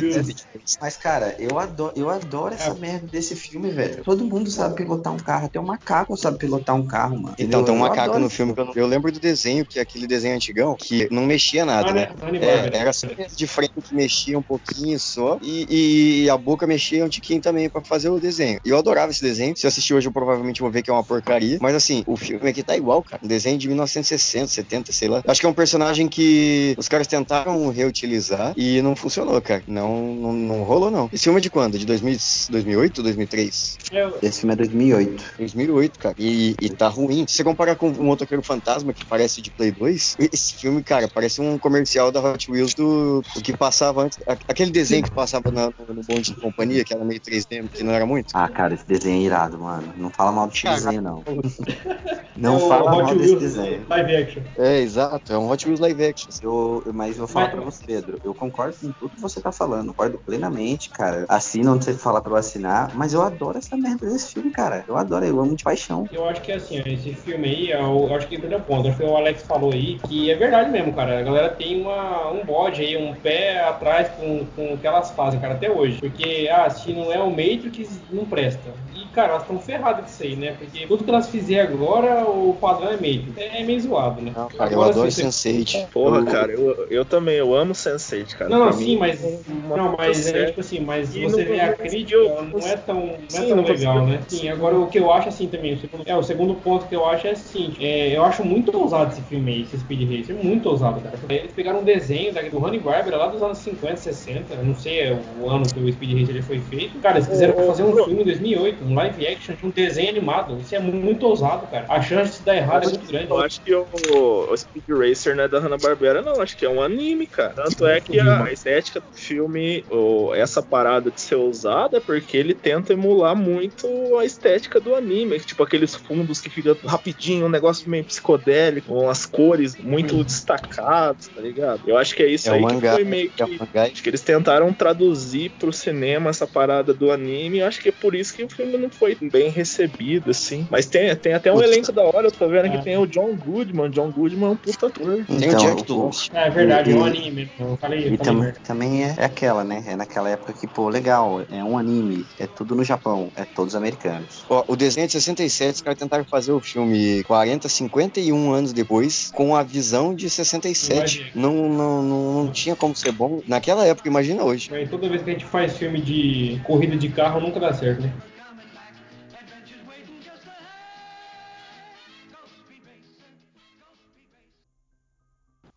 Wheels. Mas, cara, eu adoro, eu adoro essa é. merda desse filme, velho. Todo mundo sabe pilotar um carro, até o macaco sabe pilotar um carro, mano. Então, tem um macaco no filme que eu, eu lembro do desenho, que é aquele desenho antigão, que não mexia nada, ah, né? É, era só de frente que mexia um pouquinho só, e, e a boca mexia um tiquinho também para fazer o desenho. E eu adorava esse desenho. Se eu assistir hoje, eu provavelmente vou ver que é uma porcaria. Mas assim, o filme aqui tá igual, cara. Um desenho de 1960, 70, sei lá. Acho que é um personagem que os caras tentaram reutilizar e não funcionou, cara. Não, não, não rolou, não. Esse filme é de quando? De 2000, 2008 ou 2003? Esse filme é 2008. 2008, cara. E, e tá ruim. Se você comparar com um Motoqueiro Fantasma, que parece de Play 2, esse filme, cara, parece um comercial da Hot Wheels do, do que passava antes. Aquele desenho que passava na, no bonde de companhia, que era meio 3D, que não era muito. Ah, cara, esse desenho é irado, mano. Não fala mal desse desenho, não. [laughs] Não é fala mal desse desenho. Live action. É, exato. É um Hot Wheels live action. Eu, mas eu vou falar mas... pra você, Pedro. Eu concordo com tudo que você tá falando. Concordo plenamente, cara. Assina onde você falar pra eu assinar. Mas eu adoro essa merda desse filme, cara. Eu adoro, eu amo de paixão. Eu acho que assim, esse filme aí, eu, eu acho que primeiro ponto. Acho que o Alex falou aí que é verdade mesmo, cara. A galera tem uma, um bode aí, um pé atrás com, com o que elas fazem, cara, até hoje. Porque, ah, se não é o Matrix, não presta. Cara, elas estão ferradas com isso aí, né? Porque tudo que elas fizerem agora, o padrão é Matrix. É meio zoado, né? Não, cara, agora, eu adoro assim, Sense8. Porra, cara, eu, eu também, eu amo Sense8, cara. Não, não, sim, mas. Não, mas é tipo assim, mas e você vê a crítica, não é tão, não é sim, tão legal, né? Sim, agora o que eu acho assim também, o segundo, é, o segundo ponto que eu acho é assim, é, eu acho muito ousado esse filme aí, esse Speed Racer, muito ousado, cara. Eles pegaram um desenho do Honey Barbera lá dos anos 50, 60, eu não sei o ano que o Speed Racer foi feito. Cara, eles quiseram fazer um filme em 2008, um live action de um desenho animado. Isso é muito ousado, cara. A chance de dar errado é muito grande. Eu acho que o, o Speed Racer não é da Hanna-Barbera, não. Acho que é um anime, cara. Tanto é que a estética do filme, ou essa parada de ser ousada, é porque ele tenta emular muito a estética do anime. Tipo, aqueles fundos que ficam rapidinho, um negócio meio psicodélico, com as cores muito destacadas, tá ligado? Eu acho que é isso é aí mangá, que foi meio que. É acho que eles tentaram traduzir pro cinema essa parada do anime. Eu acho que é por isso que o filme não foi bem recebido, assim. Mas tem, tem até um elenco da hora, eu tô vendo é. que tem o John Goodman. John Goodman é um puta ator. Então, tem o Jack. É verdade, é um anime. Eu falei, eu e tam, também é, é, aquela, né? É naquela época que, pô, legal, é um anime, é tudo no Japão, é todos americanos. Ó, o desenho é de 67, os caras tentaram fazer o filme 40, 51 anos depois, com a visão de 67. Não, não, não, não tinha como ser bom naquela época, imagina hoje. É, toda vez que a gente faz filme de corrida de carro, nunca dá certo, né?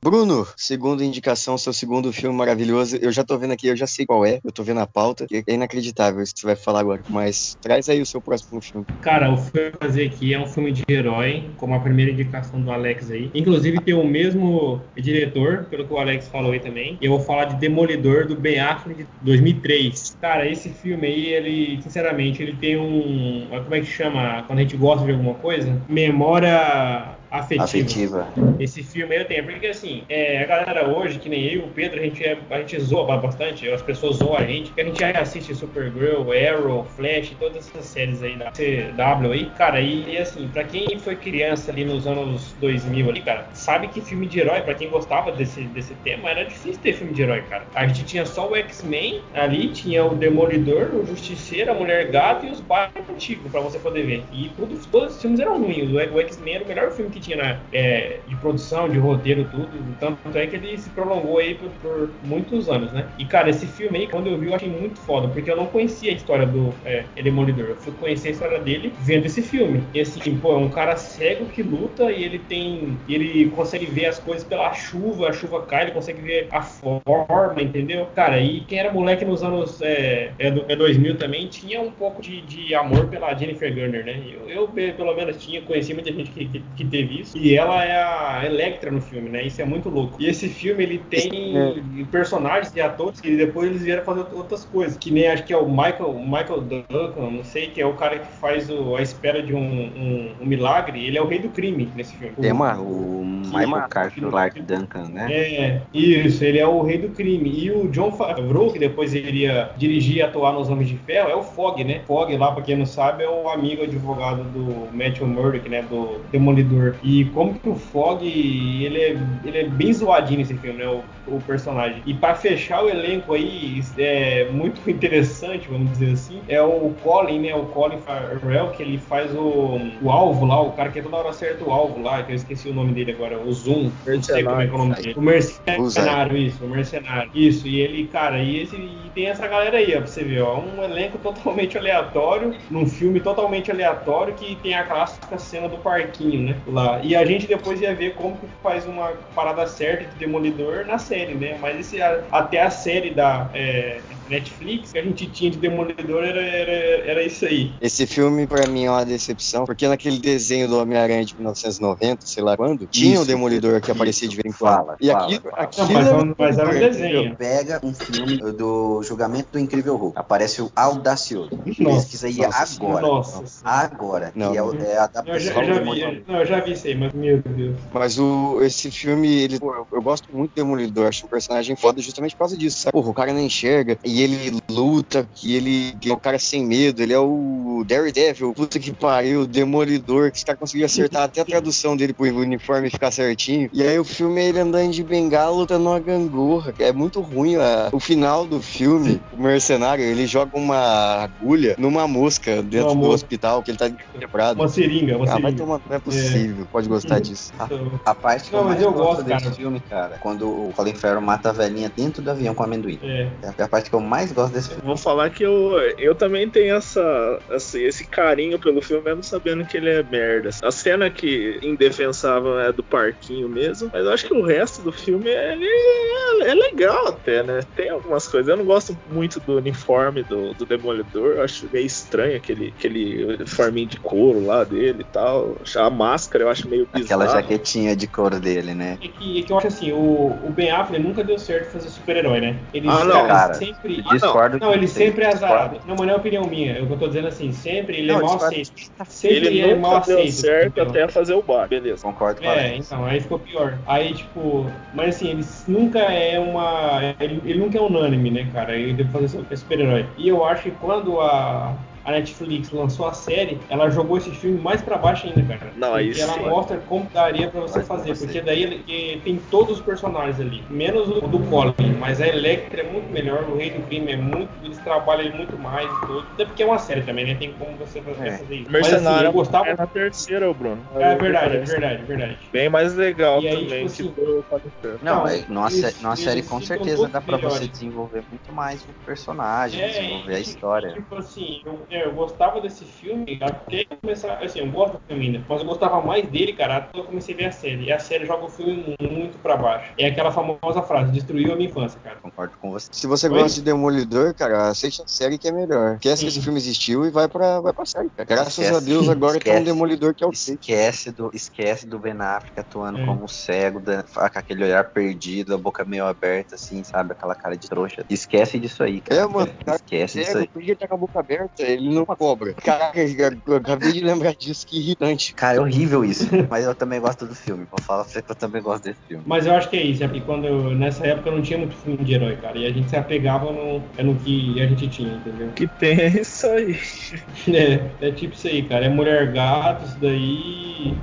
Bruno, segunda indicação, seu segundo filme maravilhoso. Eu já tô vendo aqui, eu já sei qual é. Eu tô vendo a pauta. É inacreditável isso que você vai falar agora. Mas traz aí o seu próximo filme. Cara, o filme que eu vou fazer aqui é um filme de herói, como a primeira indicação do Alex aí. Inclusive tem o mesmo diretor, pelo que o Alex falou aí também. Eu vou falar de Demolidor do Ben Affleck de 2003. Cara, esse filme aí, ele, sinceramente, ele tem um. Como é que chama? Quando a gente gosta de alguma coisa? Memória afetiva. afetiva. Esse filme eu tenho, porque assim, é, a galera hoje, que nem eu o Pedro, a gente, é, a gente zoa bastante, as pessoas zoam a gente, que a gente assiste Supergirl, Arrow, Flash, todas essas séries aí da CW aí, cara, e, e, assim, pra quem foi criança ali nos anos 2000 ali, cara, sabe que filme de herói, pra quem gostava desse, desse tema, era difícil ter filme de herói, cara. A gente tinha só o X-Men ali, tinha o Demolidor, o Justiceiro, a Mulher Gato e os Batman antigos pra você poder ver. E tudo, todos os filmes eram ruins, o X-Men era o melhor filme que tinha na, é, de produção, de roteiro, tudo. Tanto é que ele se prolongou aí por, por, muitos anos, né? E, cara, esse filme aí, quando eu vi, eu achei muito foda, porque eu não conhecia a história do é, Demolidor. Eu fui conhecer a história dele vendo esse filme. E assim, pô, é um cara cego que luta e ele tem. Ele consegue ver as coisas pela chuva, a chuva cai, ele consegue ver a forma, entendeu? Cara, e quem era moleque nos anos é, é, é 2000 também tinha um pouco de, de amor pela Jennifer Garner, né? Eu, eu, pelo menos, tinha, conheci muita gente que, que, que teve isso. E ela é a Electra no filme, né? Isso é muito louco. E esse filme, ele tem é. personagens e atores que depois eles vieram fazer outras coisas. Que nem acho que é o Michael, Michael Duncan, não sei, que é o cara que faz o, a espera de um, um, um, milagre. Ele é o rei do crime nesse filme. Tem uma, o Michael Carter Clark Duncan, né? É, isso, ele é o rei do crime. E o John Favreau, que depois iria dirigir e atuar nos Homens de Ferro, é o Fog, né? Fog, lá, pra quem não sabe, é o amigo advogado do Matthew Murdock, né? Do Demolidor. E como que o Fog, ele é, ele é bem zoadinho nesse filme, né? O, o personagem. E para fechar o elenco aí, é muito [laughs] interessante, vamos dizer assim, é o Colin, né? O Colin Farrell, que ele faz o, o alvo lá, o cara que toda hora acerta o alvo lá, que eu esqueci o nome dele agora, o Zoom. Não sei como é, que é o nome dele. O mercenário, isso, o mercenário. Isso, e ele, cara, e, esse, e tem essa galera aí, ó, pra você ver, ó. Um elenco [laughs] totalmente aleatório, num filme totalmente aleatório que tem a clássica cena do parquinho, né? Lá. E a gente depois ia ver como que faz uma parada certa de Demolidor na série, né? Mas esse, até a série da é, Netflix que a gente tinha de Demolidor era, era, era isso aí. Esse filme, pra mim, é uma decepção, porque naquele desenho do Homem-Aranha de 1990, sei lá quando, tinha o Demolidor que aparecia de vez em quando. Fala, e fala, aquilo, fala. aquilo Não, mas, é um- mas era um desenho. Pega um filme do julgamento do Incrível Hulk. Aparece o Audacioso. Nossa, Pesquisa aí nossa agora. Nossa. Agora. Não, que é, o- é a Eu adaptação já, eu já do vi, não, eu já vi isso aí, mas meu Deus. Mas o, esse filme, ele, pô, eu, eu gosto muito do Demolidor, acho um personagem foda justamente por causa disso, sabe? Porra, o cara não enxerga, e ele luta, e ele é um cara sem medo, ele é o Daredevil, puta que pariu, o Demolidor, que os caras conseguiram acertar até a tradução dele pro uniforme ficar certinho. E aí o filme é ele andando de bengala lutando uma gangorra, que é muito ruim a- o final do filme, o mercenário, ele joga uma agulha numa mosca dentro Uma do mosca. hospital, que ele tá quebrado. Uma seringa, uma Ah, vai seringa. tomar, não é possível, pode gostar disso. Então, A parte que Não, eu mais eu gosto gosto, desse cara. filme, cara, quando o Colin Farrell mata a velhinha dentro do avião com amendoim. É. É a parte que eu mais gosto desse filme. Vou falar que eu, eu também tenho essa, esse, esse carinho pelo filme, mesmo sabendo que ele é merda. A cena que indefensável é do parquinho mesmo, mas eu acho que o resto do filme é, é, é legal até, né? Tem algumas coisas. Eu não gosto muito do uniforme do, do Demolidor, eu acho meio estranho aquele, aquele uniforminho de couro lá dele e tal. A máscara eu acho meio bizarro. Aquela jaquetinha de couro dele, né? É que, é que eu acho assim, o, o Ben Affleck nunca deu certo fazer super-herói, né? Ele Ah, não, cara. Sempre. Eu discordo Não, ele de você, sempre é discordo. azarado. Não, mas não é opinião minha. Eu tô dizendo assim, sempre ele Não, é mal aceito. Sempre ele, Ele é mal aceito. certo até fazer o bar, beleza. Concordo com a É, então, aí ficou pior. Aí, tipo, mas assim, ele nunca é uma. Ele, ele nunca é unânime, né, cara? Ele deve fazer super- super-herói. E eu acho que quando a. A Netflix lançou a série, ela jogou esse filme mais pra baixo ainda, cara. Não, aí porque ela sim. mostra como daria pra você fazer. você. Porque daí ele, tem todos os personagens ali, menos o do Colin. Mas a Electra é muito melhor, o Rei do Crime é muito. Eles trabalham ele muito mais e tudo. Até porque é uma série também, né? Tem como você fazer, É. fazer isso. Mas assim, Mercenário eu gostava. é na terceira, Bruno. É verdade, é verdade, é verdade. Bem mais legal E aí, também tipo que assim, o Colin Farrell. Não, é, numa, eles- sé- numa série com certeza dá pra você desenvolver muito mais o personagem, É, desenvolver a e, história. Tipo assim, eu, é, eu gostava desse filme até começar. Assim, eu gosto do filme ainda, mas eu gostava mais dele, cara, até eu comecei a ver a série. E a série joga o filme muito pra baixo. É aquela famosa frase: destruiu a minha infância, cara. Concordo com você. Se você Oi? gosta de Demolidor, cara, assiste a série que é melhor. Esquece que esse filme existiu e vai pra, vai pra série, cara. Graças Esquece. a Deus agora tem um. Demolidor que é o. Esquece do, esquece do Ben Affleck atuando É. como cego, da- com aquele olhar perdido, a boca meio aberta, assim, sabe? Aquela cara de trouxa. Esquece disso aí, cara. É, mano, cara, Esquece disso Cego, aí. por que ele tá com a boca aberta? Ele não é cobra. Caraca, eu acabei de lembrar disso, que irritante. Cara, é horrível isso. Mas eu também gosto do filme. Vou falar pra você que eu também gosto desse filme. Mas eu acho que é isso, é porque quando eu- nessa época não tinha muito filme de herói, cara. E a gente se apegava no, é no que a gente tinha, entendeu? Que tem é isso aí. [laughs] É, é tipo isso aí, cara. É mulher gato, isso daí.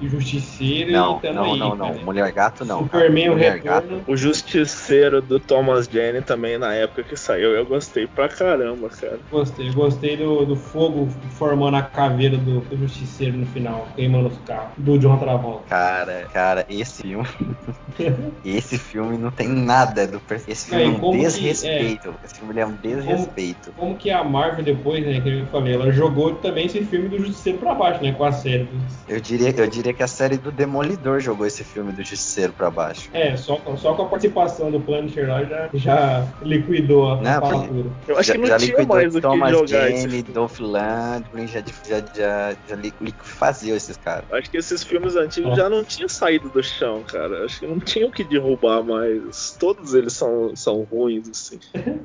E justiceiro Não, e tamo não, aí, não, não. cara. Mulher gato não. cara. Superman, o Mulher retorno. gato. O Justiceiro do Thomas Jane também na época que saiu, eu gostei pra caramba, cara. Gostei, gostei do, do fogo formando a caveira do, do justiceiro no final, queimando os carros, do John Travolta. Cara, cara, esse filme. [laughs] esse filme não tem nada do Esse filme e é um como que- desrespeito. Esse filme é um desrespeito. Como que a Marvel depois, né, que eu falei, ela jogou também esse filme do Justiceiro pra baixo, né, com a série. Eu diria, eu diria que a série do Demolidor jogou esse filme do Justiceiro pra baixo. É, só, com- só com a participação do Punisher lá já, já liquidou a Não. Eu acho já, que não já tinha liquidou mais o que Thomas jogar esse Jane. Dolph Lundgren, já, já, já, já li- liquefaziou esses caras. Acho que esses filmes antigos já não tinham saído do chão, cara. Acho que não tinham o que derrubar mais. Todos eles são, são ruins, assim. [laughs]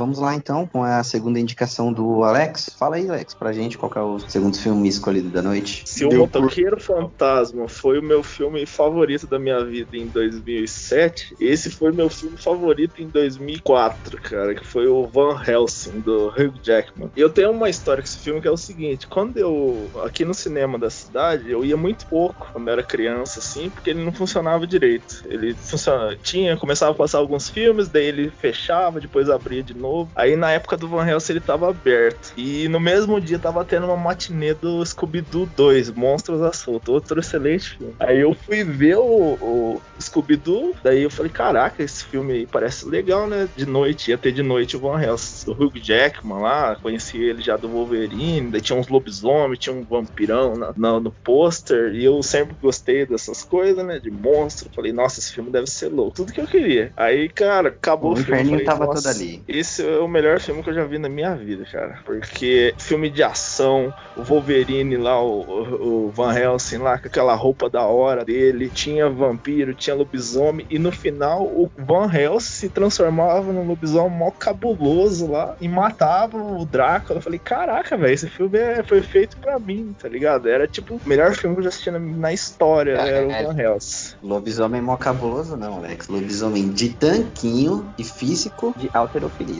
Vamos lá então com a segunda indicação do Alex. Fala aí, Alex, pra gente qual é o segundo filme escolhido da noite. Se o Motoqueiro por... Fantasma foi o meu filme favorito da minha vida em 2007, esse foi meu filme favorito em 2004, cara, que foi o Van Helsing, do Hugh Jackman. E eu tenho uma história com esse filme que é o seguinte: quando eu, aqui no cinema da cidade, eu ia muito pouco quando eu era criança, assim, porque ele não funcionava direito. Ele funcionava, tinha, começava a passar alguns filmes, daí ele fechava, depois abria de novo novo. Aí na época do Van Helsing ele tava aberto. E no mesmo dia tava tendo uma matinê do Scooby-Doo 2, Monstros à Solta. Outro excelente filme. Aí eu fui ver o, o Scooby-Doo, daí eu falei, caraca, esse filme aí parece legal, né? De noite, ia ter de noite o Van Helsing. O Hugh Jackman lá, conheci ele já do Wolverine, daí tinha uns lobisomens, tinha um vampirão na, na, no pôster, e eu sempre gostei dessas coisas, né? De monstro. Falei, nossa, esse filme deve ser louco. Tudo que eu queria. Aí, cara, acabou o, o filme. O inferninho tava todo ali. Esse esse é o melhor filme que eu já vi na minha vida, cara. Porque filme de ação, o Wolverine lá, o, o Van Helsing lá, com aquela roupa da hora dele, tinha vampiro, tinha lobisomem, e no final o Van Helsing se transformava num lobisomem mó cabuloso lá e matava o Drácula. Eu falei, caraca, velho, esse filme é, foi feito pra mim, tá ligado? Era tipo o melhor filme que eu já assisti na, na história, era o é. Van Helsing. Lobisomem mó cabuloso, não, Alex. Lobisomem de tanquinho e físico de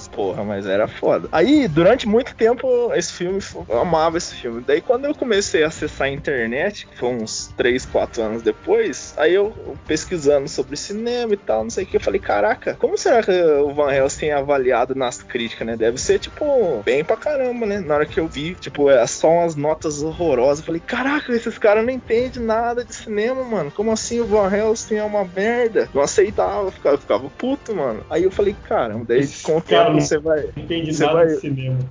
alterofilismo. Porra, mas era foda. Aí, durante muito tempo, esse filme, eu amava esse filme. Daí, quando eu comecei a acessar a internet, que foi uns 3, 4 anos depois, aí eu pesquisando sobre cinema e tal, não sei o que, eu falei, caraca, como será que o Van Helsing é avaliado nas críticas, né? Deve ser, tipo, bem pra caramba, né? Na hora que eu vi, tipo, é só umas notas horrorosas, eu falei, caraca, esses caras não entendem nada de cinema, mano. Como assim o Van Helsing é uma merda? Não aceitava, eu ficava, eu ficava puto, mano. Aí eu falei, caramba, daí com o tempo você vai. Entende você nada vai.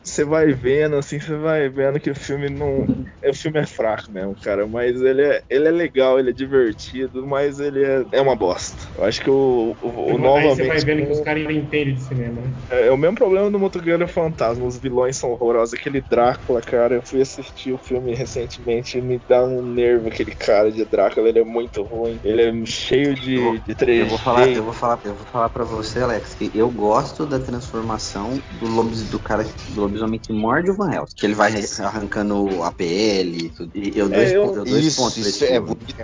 Você vai vendo, assim, você vai vendo que o filme não. O filme é fraco mesmo, cara. Mas ele é, ele é legal, ele é divertido, mas ele é, é uma bosta. Eu acho que o, o, o novamente. você vai vendo que os caras não entendem de cinema, né? É, é, o mesmo problema do Motoqueiro Fantasma. Os vilões são horrorosos. Aquele Drácula, cara, eu fui assistir o filme recentemente e me dá um nervo aquele cara de Drácula. Ele é muito ruim. Ele é cheio de, de trejeito. Eu vou falar, eu vou falar, eu vou falar pra você, Alex, que eu gosto da transformação do, lobis, do cara do lobisomem que morde o Van Helsing. Que ele vai arrancando a pele e tudo. E eu, dois, é, eu, eu dois isso, pontos isso é, é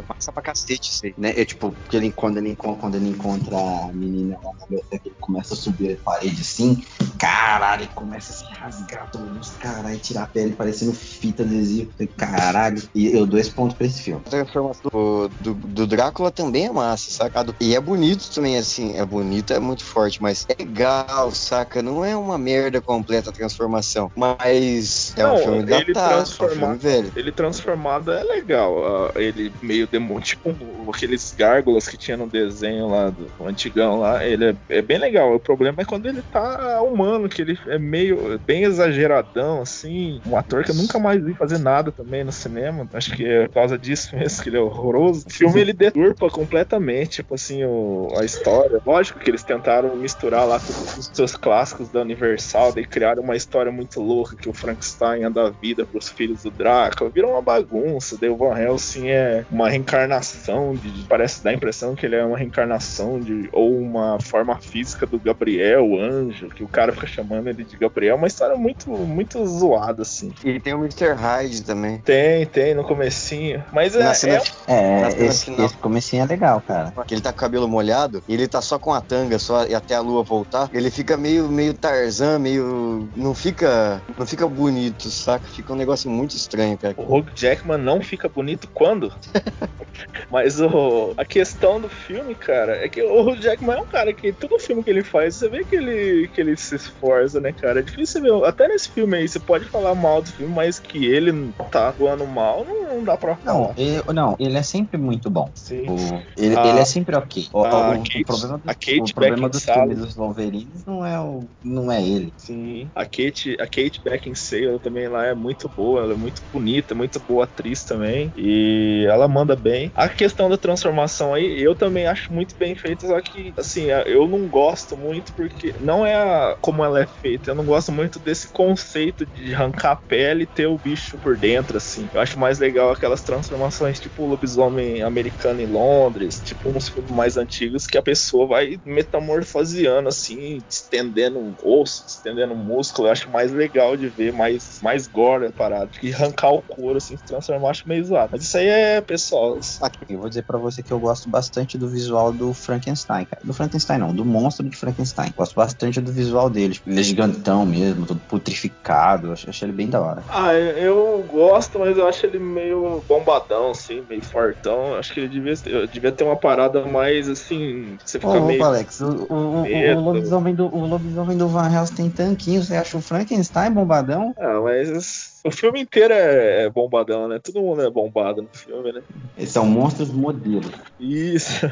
massa pra cacete isso aí. Né? Eu, tipo, porque ele, quando, ele, quando ele encontra a menina lá na biblioteca, ele começa a subir a parede assim, caralho, ele começa a se rasgar todo os caralho, tirar a pele parecendo fita adesiva. Caralho. E eu dois pontos pra esse filme. A transformação do, do, do Drácula também é massa, sacado? E é bonito também, assim, é bonito, é muito forte, mas é legal, saca? Não é uma merda completa a transformação. Mas é não, um filme ele datado, é um filme velho. Ele transformado é legal. Ele meio demônio, tipo aqueles gárgulas que tinha no desenho lá do antigão lá. Ele é, é, bem legal. O problema é quando ele tá humano, que ele é meio bem exageradão, assim. Um ator que eu nunca mais vi fazer nada também no cinema. Acho que é por causa disso mesmo, que ele é horroroso. O filme ele deturpa completamente, tipo assim, o, a história. Lógico que eles tentaram misturar lá com os seus clássicos da Universal, daí criaram uma história muito louca que o Frankenstein anda a vida pros filhos do Drácula, virou uma bagunça, daí o Van Helsing é uma reencarnação de, parece dar a impressão que ele é uma reencarnação de ou uma forma física do Gabriel, o anjo, que o cara fica chamando ele de Gabriel, uma história muito muito zoada assim. E tem o Mr. Hyde também. Tem, tem no comecinho, mas é, cena, é, é esse, esse comecinho é legal, cara. Que ele tá com o cabelo molhado e ele tá só com a tanga só e até a lua voltar, ele fica meio meio Tarzan, meio não fica não fica bonito, saca? Fica um negócio muito estranho, cara. O Hugh Jackman não fica bonito quando? [laughs] Mas o, a questão do filme, cara, é que o Hugh Jackman é um cara que todo filme que ele faz, você vê que ele, que ele se esforça, né, cara? É difícil ver. Até nesse filme aí, você pode falar mal do filme, mas que ele tá atuando mal, não, não dá pra falar. Não ele, não, ele é sempre muito bom. Sim. O, ele, ele é sempre ok. O, o, Kate, o problema, do, o problema dos filmes dos Wolverines não é, o, não é ele. Sim. A Kate, a Kate Beckinsale também lá é muito boa, ela é muito bonita, muito boa atriz também. E ela manda bem. A questão da transformação aí, eu também acho muito bem feita, só que, assim, eu não gosto muito porque não é a, como ela é feita. Eu não gosto muito desse conceito de arrancar a pele e ter o bicho por dentro, assim. Eu acho mais legal aquelas transformações tipo o lobisomem americano em Londres, tipo uns filmes mais antigos que a pessoa vai metamorfoseando, assim, estendendo o osso, estendendo o músculo. Eu acho mais legal de ver, mais, mais gore a parada. Que arrancar o couro, assim, se transformar, acho meio zoado. Mas isso aí é pessoal. Aqui, eu vou dizer para você que eu gosto bastante do visual do Frankenstein, cara. Do Frankenstein não, do monstro de Frankenstein. Gosto bastante do visual dele. Tipo, ele é gigantão mesmo, todo putrificado. Acho, acho ele bem da hora. Ah, eu gosto, mas eu acho ele meio bombadão, assim, meio fortão. Acho que ele devia, devia ter uma parada mais assim. Você fica Ô, meio. Opa, Alex, o, o, o, o, lobisomem do, o lobisomem do Van Helsing tem tanquinho. Você acha o Frankenstein bombadão? Ah, mas o filme inteiro é, é, bombadão, né? Todo mundo é bombado no filme, né? Eles são monstros modelos. Isso.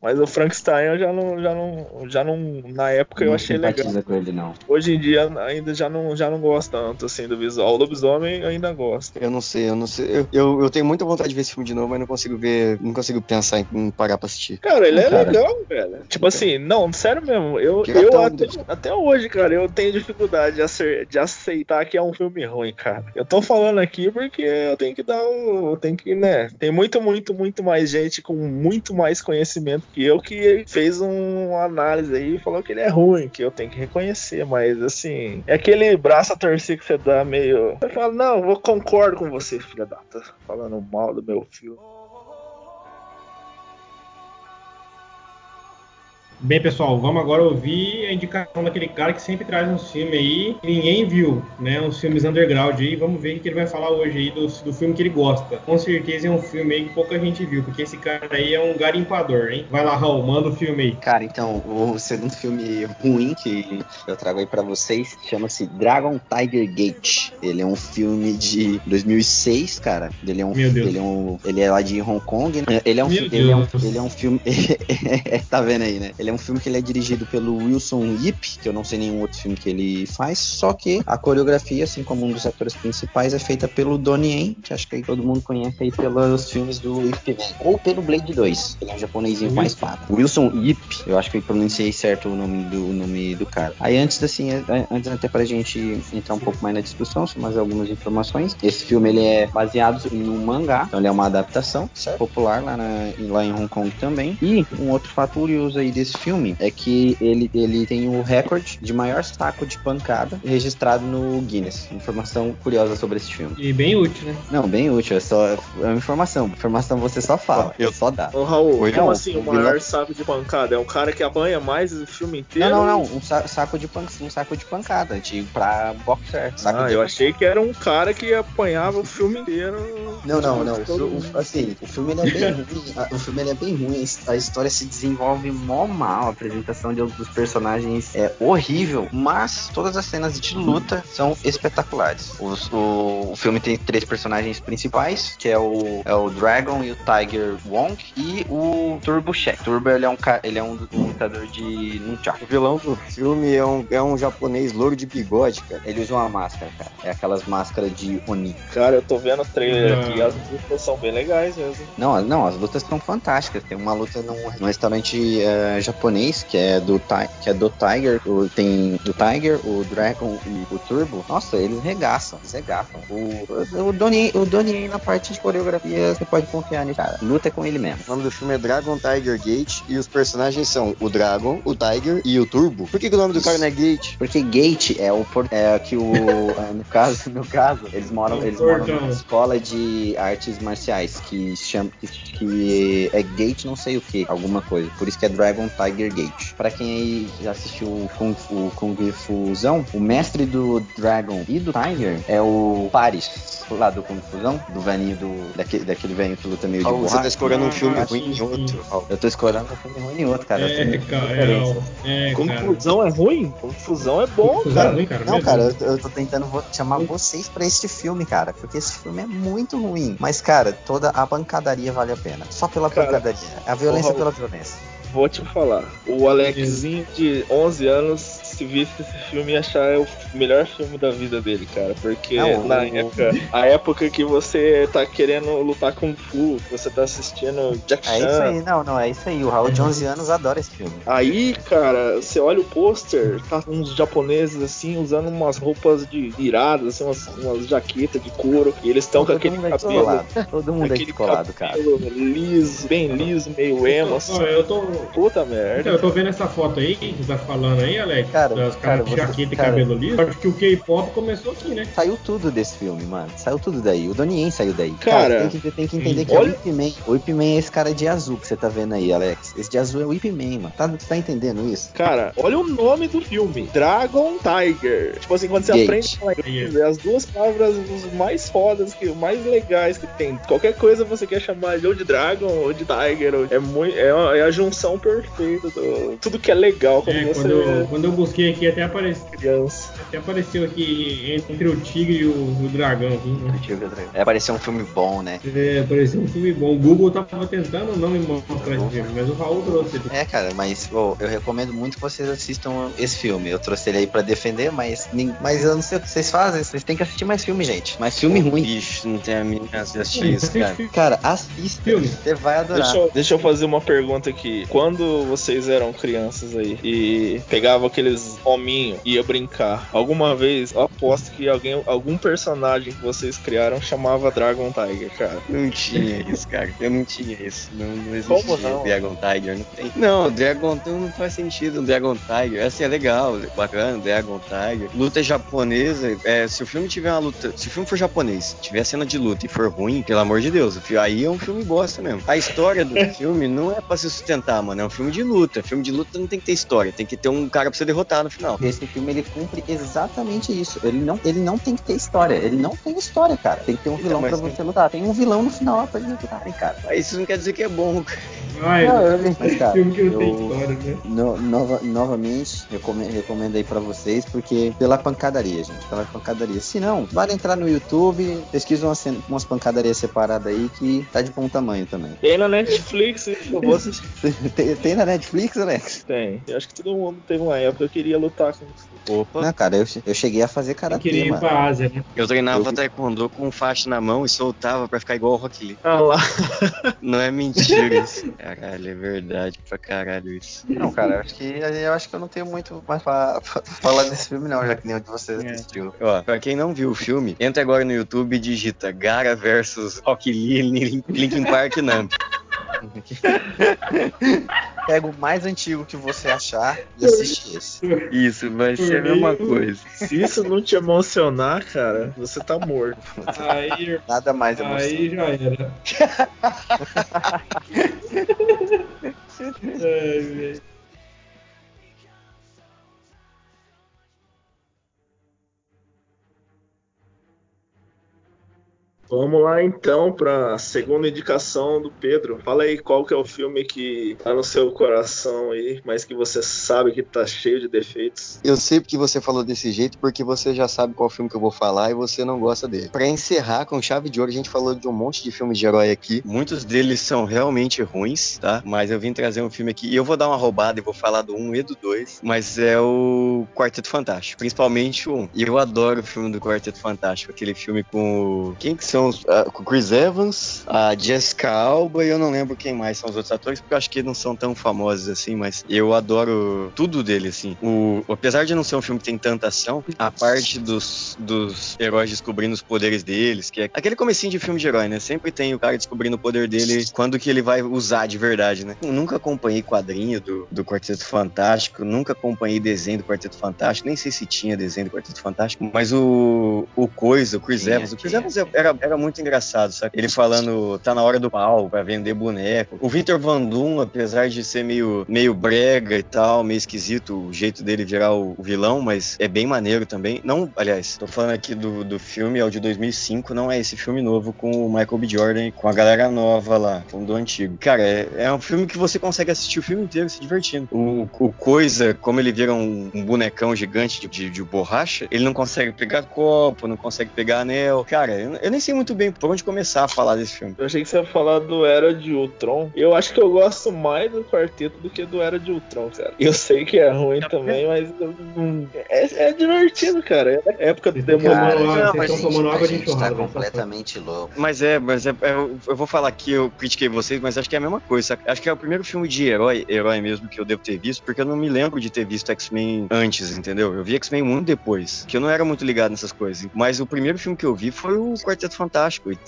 Mas o Frankenstein eu já não, já não, já não na época não eu achei legal. com ele não. Hoje em dia ainda já não, já não gosto tanto assim do visual. O lobisomem eu ainda gosto. Eu não sei, eu não sei. Eu, eu, eu, tenho muita vontade de ver esse filme de novo, mas não consigo ver, não consigo pensar em, em parar pra assistir. Cara, ele é cara. legal, velho. Tipo assim, não, sério mesmo. Eu, eu até, até, hoje, cara, eu tenho dificuldade de, acer, de aceitar que é um filme ruim, cara. Eu tô falando aqui porque eu tenho que dar o, eu tenho que, né? Tem muito, muito, muito mais gente com muito mais conhecimento que eu que fez um, uma análise aí e falou que ele é ruim, que eu tenho que reconhecer, mas assim, é aquele braço a torcer que você dá meio. Você fala, não, eu concordo com você, filha da. Tá falando mal do meu filme. Bem, pessoal, vamos agora ouvir a indicação daquele cara que sempre traz um filme aí que ninguém viu, né? Uns filmes underground aí. Vamos ver o que ele vai falar hoje aí do, do filme que ele gosta. Com certeza é um filme aí que pouca gente viu, porque esse cara aí é um garimpador, hein? Vai lá, Raul, manda o filme aí. Cara, então, o segundo filme ruim que eu trago aí para vocês chama-se Dragon Tiger Gate. Ele é um filme de 2006, cara. Ele é um, Meu Deus. ele é um, ele é lá de Hong Kong. Né? Ele é um, Meu ele é um, ele é um filme, [laughs] tá vendo aí, né? Ele é um filme que ele é dirigido pelo Wilson Yip, que eu não sei nenhum outro filme que ele faz, só que a coreografia, assim como um dos atores principais, é feita pelo Donnie Yen, que acho que aí todo mundo conhece aí pelos filmes do Ip Man, ou pelo Blade 2, ele é um japonesinho com a espada. Wilson Yip, eu acho que eu pronunciei certo o nome do, o nome do cara. Aí antes assim, antes até pra gente entrar um pouco mais na discussão, só mais algumas informações. Esse filme ele é baseado em um mangá, então ele é uma adaptação certo? popular lá, na, lá em Hong Kong também. E um outro fato curioso aí desse filme é que ele, ele tem o recorde de maior saco de pancada registrado no Guinness. Informação curiosa sobre esse filme. E bem útil, né? Não, bem útil. É só é uma informação. Informação você só fala. Eu só dá. Ô, Raul, Oi, como não, assim o maior vilão- saco de pancada? É um cara que apanha mais o filme inteiro? Não, não, não. Um sa- saco de, pan um saco de pancada. De, pra boxer. Saco Ah, de eu achei que era um cara que apanhava o filme inteiro. Não, não, não. O, assim, o filme ele é bem [laughs] ruim. a- O filme ele é bem ruim. A história se desenvolve mó mal. A apresentação de, dos personagens é horrível. Mas todas as cenas de luta são espetaculares. Os- o, o filme tem três personagens principais, que é o, é o Dragon e o Tiger Wong e o Turbo Shack. Turbo ele é um, ele é um, um lutador de nunchaku. O vilão do filme é um, é um japonês louro de bigode, cara. Ele usa uma máscara, cara. É aquelas máscaras de Oni. Cara, eu tô vendo o trailer Ah. aqui, as lutas são bem legais mesmo. Não, as- não, as lutas são fantásticas. Tem uma luta num, num restaurante eh, japonês que é do que é do Tiger, o- tem do Tiger, o Dragon e o Turbo. Nossa, eles regaçam, eles regaçam. O, o, Donnie, o Donnie na parte de coreografia, você pode confiar nisso, cara. Luta é com ele mesmo. O nome do filme é Dragon Tiger Gate e os personagens são o Dragon, o Tiger e o Turbo. Por que, que o nome do cara não é Gate? Porque Gate é o por- é que o é, [laughs] no caso no caso eles moram eles moram numa escola de artes marciais que chama que, que é Gate não sei o que alguma coisa por isso que é Dragon Tiger Gate Pra quem aí já assistiu o Kung Fu Kung Fusão o mestre do Dragon e do Tiger é o Paris lá do Kung Fusão do velhinho do daquele, daquele velhinho que luta meio de Raul, você tá escolhendo um filme Ah, ruim em outro. Raul. eu tô escolhendo um filme ruim em outro cara É, tenho cara. É, é, cara. Confusão é ruim? Confusão é bom, Confusão, cara. hein, cara? Não, cara, eu, eu tô tentando chamar vocês pra este filme, cara, porque esse filme é muito ruim. Mas, cara, toda a pancadaria vale a pena. Só pela Cara, pancadaria. A violência pela violência. Vou te falar. O Alexinho de 11 anos Alex visse esse filme e achar o melhor filme da vida dele, cara. Porque não, na época, a época que você tá querendo lutar com Fu, você tá assistindo Jack Chan. É isso aí, não, não, é isso aí. O Raul de 11 anos adora esse filme. Aí, cara, você olha o pôster, tá uns japoneses assim, usando umas roupas de iradas, assim, umas, umas jaquetas de couro, e eles estão com aquele cabelo. É todo mundo é descolado, cara. Liso, bem liso, meio emo, assim. Eu tô. Puta merda. Então, eu tô vendo essa foto aí que você tá falando aí, Alex. Cara, das cara, de você, jaqueta e cara, cabelo liso. Acho que o K-pop começou aqui, né? Saiu tudo desse filme, mano. Saiu tudo daí. O Donnie saiu daí. Cara, cara tem, que, tem que entender que olha... é o Ip Man. O Ip Man é esse cara de azul que você tá vendo aí, Alex. Esse de azul é o Ip Man, mano. Tá, tá entendendo isso? Cara, olha o nome do filme: Dragon Tiger. Tipo assim, quando você Gate. aprende a falar inglês, é as duas palavras os mais fodas, que, mais legais que tem. Qualquer coisa você quer chamar de ou de Dragon ou de Tiger. Ou... É, muito, é, é, a junção perfeita do tudo que é legal quando é, você. Quando eu, quando eu busquei aqui, até apareceu. Criança. Até apareceu aqui entre o Tigre e o, o Dragão. Aqui, né? É, apareceu um filme bom, né? É, apareceu um filme bom. O Google tava tentando não me mostrar esse filme, mas o Raul trouxe ele. É, cara, mas oh, eu recomendo muito que vocês assistam esse filme. Eu trouxe ele aí pra defender, mas, mas eu não sei o que vocês fazem. Vocês têm que assistir mais filme, gente. Mais filme ruim. Ixi, não tem a mínima de assistir isso, cara. Cara, assista. Filme. Você vai adorar. Deixa eu, deixa eu fazer uma pergunta aqui. Quando vocês eram crianças aí e pegavam aqueles hominhos e ia brincar, alguma vez eu aposto que alguém, algum personagem que vocês criaram chamava Dragon Tiger, cara. Não tinha isso, cara. Eu não tinha isso. Não, não existia Como não? Dragon Tiger. Não tem. Não, Dragon não faz sentido. Dragon Tiger. Essa é legal, bacana, Dragon Tiger. Luta japonesa. É, se o filme tiver uma luta. Se o filme for japonês, tiver cena de luta e for ruim, pelo amor de Deus, aí é um filme bosta mesmo. A história do [laughs] filme não é pra se sustentar, mano. É um filme de luta. Filme de luta não tem que ter história. Tem que ter um cara pra você derrotar no final. Esse filme ele cumpre exatamente isso. Ele não, ele não tem que ter história. Ele não tem história, cara. Tem que ter um vilão então, pra você lutar. Tem um vilão no final lá pra eles lutarem, cara. Mas isso não quer dizer que é bom, cara. Não, eu, mas, cara, filme que não eu, tem história, né? No, nova, novamente, recomendo, recomendo aí pra vocês, porque pela pancadaria, gente. Pela pancadaria. Se não, vai entrar no YouTube, pesquisa umas, umas pancadarias separadas aí que tá de bom tamanho também. Tem na Netflix, eu vou assistir. [laughs] tem, tem, na Netflix, Alex? Tem. Eu acho que todo mundo teve uma época que eu queria lutar com isso. Opa. Não, cara, eu, eu cheguei a fazer karatê, Eu queria ir mano. pra Ásia, né? Eu treinava eu... taekwondo com faixa na mão e soltava pra ficar igual o Rock Lee. Ah lá. [laughs] Não é mentira isso. Caralho, é verdade pra caralho isso. Não, cara, eu acho que eu acho que eu não tenho muito mais pra, pra falar desse filme, não, já que nenhum de vocês É. assistiu. Ó, pra quem não viu o filme, entra agora no YouTube e digita Gara versus Rock Lee Lin- Linkin Park Namp. [laughs] Pega o mais antigo que você achar e assiste esse. Isso, vai ser a mesma coisa. Se isso não te emocionar, cara, você tá morto. Aí, Nada mais emocionante. aí já era. [laughs] Ai, velho. Vamos lá então pra segunda indicação do Pedro. Fala aí qual que é o filme que tá no seu coração aí, mas que você sabe que tá cheio de defeitos. Eu sei porque você falou desse jeito, porque você já sabe qual filme que eu vou falar e você não gosta dele. Pra encerrar com chave de ouro, a gente falou de um monte de filmes de herói aqui. Muitos deles são realmente ruins, tá? Mas eu vim trazer um filme aqui e eu vou dar uma roubada e vou falar do 1 e do 2, mas é o Quarteto Fantástico, principalmente o 1. E eu adoro o filme do Quarteto Fantástico, aquele filme com quem que são os... ah, com o Chris Evans, a Jessica Alba e eu não lembro quem mais são os outros atores, porque eu acho que não são tão famosos assim, mas eu adoro tudo dele, assim. O, apesar de não ser um filme que tem tanta ação, a parte dos, dos heróis descobrindo os poderes deles, que é aquele comecinho de filme de herói, né? Sempre tem o cara descobrindo o poder dele, quando que ele vai usar de verdade, né? Eu nunca acompanhei quadrinho do, do Quarteto Fantástico, nunca acompanhei desenho do Quarteto Fantástico, nem sei se tinha desenho do Quarteto Fantástico, mas o, o Coisa, o Chris Evans, o Chris. Evans era, era muito engraçado, sabe? Ele falando, tá na hora do pau pra vender boneco. O Victor Van Doom, apesar de ser meio, meio brega e tal, meio esquisito o jeito dele virar o, o vilão, mas é bem maneiro também. Não, aliás, tô falando aqui do, do filme, é o de 2005, não é esse filme novo com o Michael B. Jordan, com a galera nova lá, com do antigo. Cara, é, é um filme que você consegue assistir o filme inteiro se divertindo. O, o Coisa, como ele vira um, um bonecão gigante de, de, de borracha, ele não consegue pegar copo, não consegue pegar anel. Cara, eu, eu nem sei muito bem por onde começar a falar desse filme. Eu achei que você ia falar do Era de Ultron. Eu acho que eu gosto mais do quarteto do que do Era de Ultron, cara. Eu sei que é ruim tá também, mas é, é, divertido, cara. É época do demônio. Vocês estão tomando água de enxurrada. Tá completamente louco. Mas é, mas é, é, eu vou falar aqui, eu critiquei vocês, mas acho que é a mesma coisa. Acho que é o primeiro filme de herói, herói mesmo, que eu devo ter visto, porque eu não me lembro de ter visto X-Men antes, entendeu? Eu vi X-Men muito depois, que eu não era muito ligado nessas coisas. Mas o primeiro filme que eu vi foi o Quarteto Fantástico.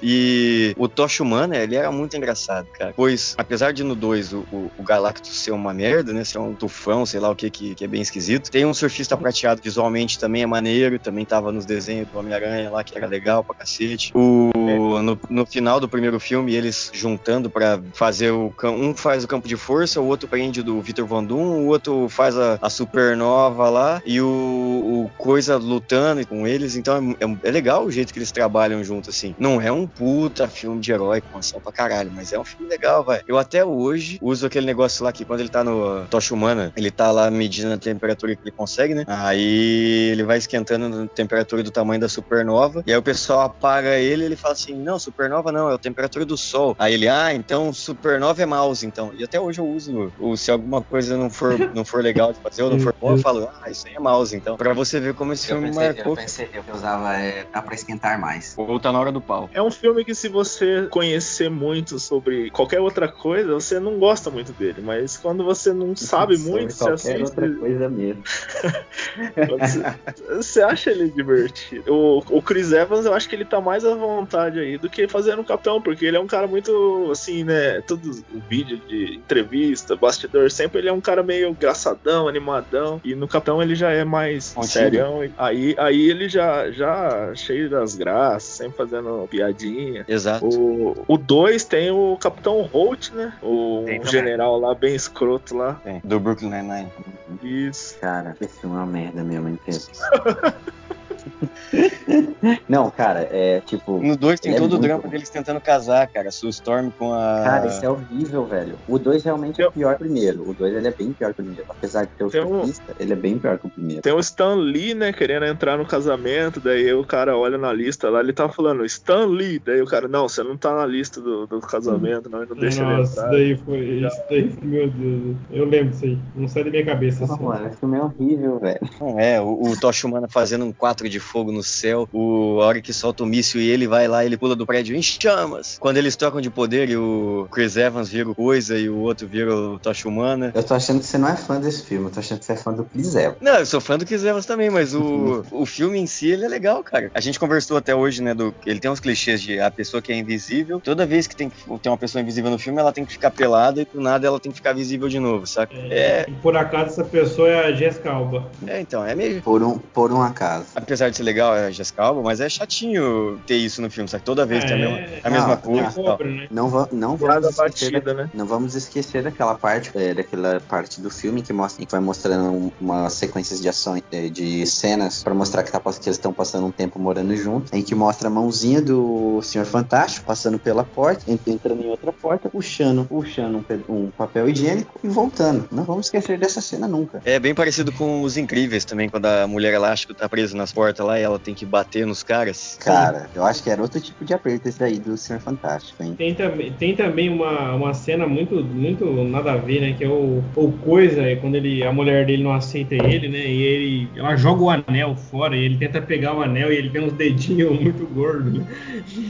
E o Tocha Humana, ele era muito engraçado, cara. Pois, apesar de no 2 o, o, o, Galactus ser uma merda, né? Ser um tufão, sei lá o que, que, que, é bem esquisito. Tem um surfista prateado visualmente também é maneiro, também tava nos desenhos do Homem-Aranha lá, que era legal pra cacete. O, no, no final do primeiro filme, eles juntando para fazer o. Um faz o campo de força, o outro prende do Victor Von Doom, o outro faz a, a supernova lá, e o, o Coisa lutando com eles. Então é, é, é legal o jeito que eles trabalham junto, assim. Não é um puta filme de herói com ação pra caralho, mas é um filme legal, vai. Eu até hoje uso aquele negócio lá que quando ele tá no Tocha Humana, ele tá lá medindo a temperatura que ele consegue, né? Aí ele vai esquentando a temperatura do tamanho da supernova, e aí o pessoal apaga ele e ele fala assim: não, supernova não, é a temperatura do sol. Aí ele, ah, então supernova é mouse, então. E até hoje eu uso, ou se alguma coisa não for, não for legal de fazer ou não for bom, eu falo, ah, isso aí é mouse, então. Pra você ver como esse eu filme pensei, marcou. Eu pensei, eu usava, é, dá pra esquentar mais. Ou tá na hora do pau. É um filme que se você conhecer muito sobre qualquer outra coisa, você não gosta muito dele, mas quando você não sabe muito, você assiste. outra coisa mesmo. [laughs] você, você acha ele divertido. O, o Chris Evans, eu acho que ele tá mais à vontade aí do que fazendo um capitão, porque ele é um cara muito, assim, né? Todo o vídeo de entrevista, bastidor, sempre ele é um cara meio engraçadão, animadão. E no capitão ele já é mais Contigo. serião. Aí, aí ele já, já cheio das graças, sempre fazendo piadinha. Exato. O 2 tem o Capitão Holt, né? O um general lá, bem escroto lá. Tem. Do Brooklyn Nine-Nine. Isso. Cara, esse é uma merda mesmo, inteiro. [laughs] [laughs] Não, cara, é tipo. No 2 tem todo é o drama bom. deles tentando casar, cara. Sue Storm com a. Cara, isso é horrível, velho. O 2 realmente é o pior primeiro. O 2 ele é bem pior que o primeiro. Apesar de ter o surfista, um... ele é bem pior que o primeiro. Tem o Stan Lee, né, querendo entrar no casamento. Daí o cara olha na lista lá, ele tá falando Stan Lee. Daí o cara, não, você não tá na lista do, do casamento, não, não deixa Nossa, ele entrar. Isso daí foi. Isso daí, meu Deus. Eu lembro disso aí. Não sai da minha cabeça. Não, assim. mano, esse filme é horrível, velho. Não é, o, o Tocha Humana fazendo um 4 de fogo no céu, o, a hora que solta o míssil e ele vai lá, ele pula do prédio em chamas. Quando eles trocam de poder e o Chris Evans vira o coisa e o outro vira o Tocha Humana. Eu tô achando que você não é fã desse filme, eu tô achando que você é fã do Chris Evans. Não, eu sou fã do Chris Evans também, mas o, [laughs] o filme em si, ele é legal, cara. A gente conversou até hoje, né, do ele tem uns clichês de a pessoa que é invisível, toda vez que tem, tem uma pessoa invisível no filme, ela tem que ficar pelada e por nada ela tem que ficar visível de novo, saca? É, é... por acaso essa pessoa é a Jessica Alba. É, então, é meio... Por um, por um acaso. Apesar de ser legal, é a Jessica Alba, mas é chatinho ter isso no filme, sabe? Toda vez é, tem a mesma, a mesma coisa. né? Não, va não vamos esquecer batida, da, né? Não vamos esquecer daquela parte, é, daquela parte do filme que mostra que vai mostrando umas sequências de ações, é, de cenas para mostrar que, tá, que eles estão passando um tempo morando juntos, em que mostra a mãozinha do Senhor Fantástico passando pela porta, entrando em outra porta, puxando, puxando um, um papel higiênico e voltando. Não vamos esquecer dessa cena nunca. É bem parecido com os Incríveis também, quando a mulher elástica tá presa nas portas lá e ela tem que bater nos caras. Cara, eu acho que era outro tipo de aperto esse aí do Senhor Fantástico, hein? Tem também, tem também uma, uma cena muito, muito nada a ver, né? Que é o, o Coisa, é quando ele, a mulher dele não aceita ele, né? E ele, ela joga o anel fora e ele tenta pegar o anel e ele tem uns dedinhos [laughs] muito gordos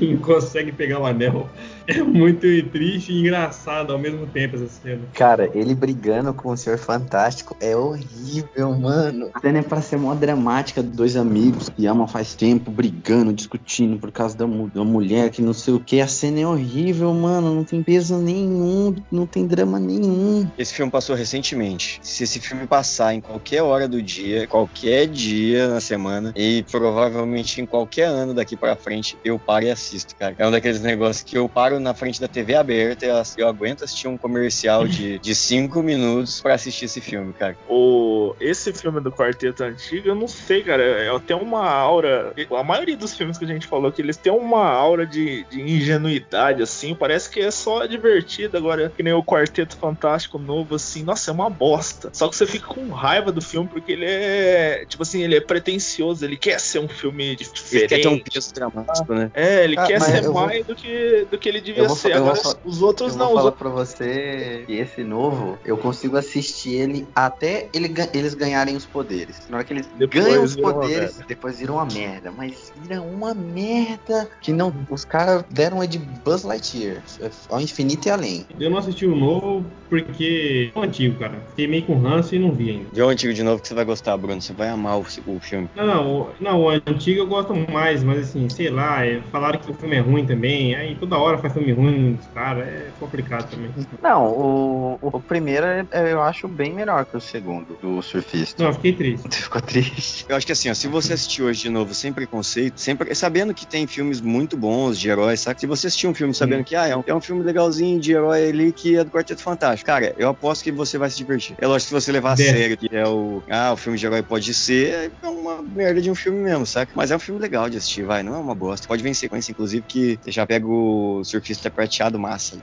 e não consegue pegar o anel. É [laughs] muito triste e engraçado ao mesmo tempo essa cena. Cara, ele brigando com o Senhor Fantástico é horrível, mano. A cena é pra ser mó dramática, dois amigos que amam faz tempo, brigando, discutindo por causa da, da mulher que não sei o que. A cena é horrível, mano. Não tem peso nenhum, não tem drama nenhum. Esse filme passou recentemente. Se esse filme passar em qualquer hora do dia, qualquer dia na semana, e provavelmente em qualquer ano daqui para frente, eu paro e assisto, cara. É um daqueles negócios que eu paro na frente da TV aberta e eu aguento assistir um comercial de, de cinco minutos para assistir esse filme, cara. O, esse filme do Quarteto Antigo, eu não sei, cara. Eu tenho uma aura. A maioria dos filmes que a gente falou que eles têm uma aura de, de ingenuidade, assim. Parece que é só divertido. Agora, que nem o Quarteto Fantástico novo, assim. Nossa, é uma bosta. Só que você fica com raiva do filme porque ele é. Tipo assim, ele é pretencioso. Ele quer ser um filme diferente. Ele quer ter um peso dramático, né? É, ele ah, quer ser mais vou... do, que, do que ele devia vou, ser. Agora, os outros eu não. Eu vou falar pra você que esse novo, eu consigo assistir ele até ele, eles ganharem os poderes. Na hora que eles depois ganham os poderes, depois viram uma merda. Mas vira uma merda que não. Os caras deram é de Buzz Lightyear ao infinito e além. Eu não assisti o novo porque é o antigo, cara. Fiquei meio com ranço e não vi ainda. Vê o antigo de novo que você vai gostar, Bruno. Você vai amar o, o filme. Não, não, o, não, o antigo eu gosto mais, mas assim, sei lá, é, falaram que o filme é ruim também. Aí toda hora faz filme ruim dos caras, é complicado também. Não, o, o primeiro é, é, eu acho bem melhor que o segundo, do Surfista. Não, fiquei triste. Você [laughs] ficou triste. Eu acho que assim, ó, se você assistir hoje de novo sem preconceito, sempre sabendo que tem filmes muito bons de heróis, sabe? Se você assistir um filme sabendo que ah, é um, é um filme legalzinho de herói ali que é do Quarteto Fantástico, cara, eu aposto que você vai se divertir. É lógico que se você levar a sério que é o. Ah, o filme de herói pode ser, é uma merda de um filme mesmo, saca? Mas é um filme legal de assistir, vai, não é uma bosta. Pode ver em sequência, inclusive, que você já pega o surfista prateado massa. Né?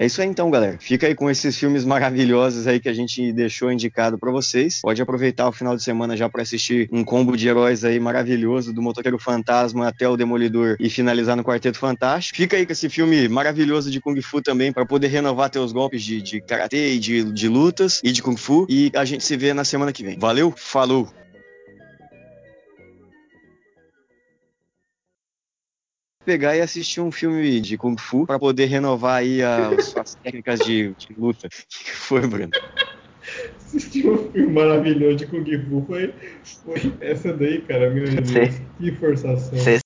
É isso aí então, galera. Fica aí com esses filmes maravilhosos aí que a gente deixou indicado para vocês. Pode aproveitar o final de semana já para assistir um combo de heróis aí maravilhoso, do Motoqueiro Fantasma até o Demolidor e finalizar no Quarteto Fantástico. Fica aí com esse filme maravilhoso de Kung Fu também para poder renovar teus golpes de, de karatê e de, de lutas e de Kung Fu. E a gente se vê na semana que vem. Valeu, falou! Pegar e assistir um filme de Kung Fu para poder renovar aí [laughs] as, as técnicas de, de luta. O que foi, Bruno? Assistir um filme maravilhoso de Kung Fu foi, foi essa daí, cara. Meu Deus, que forçação.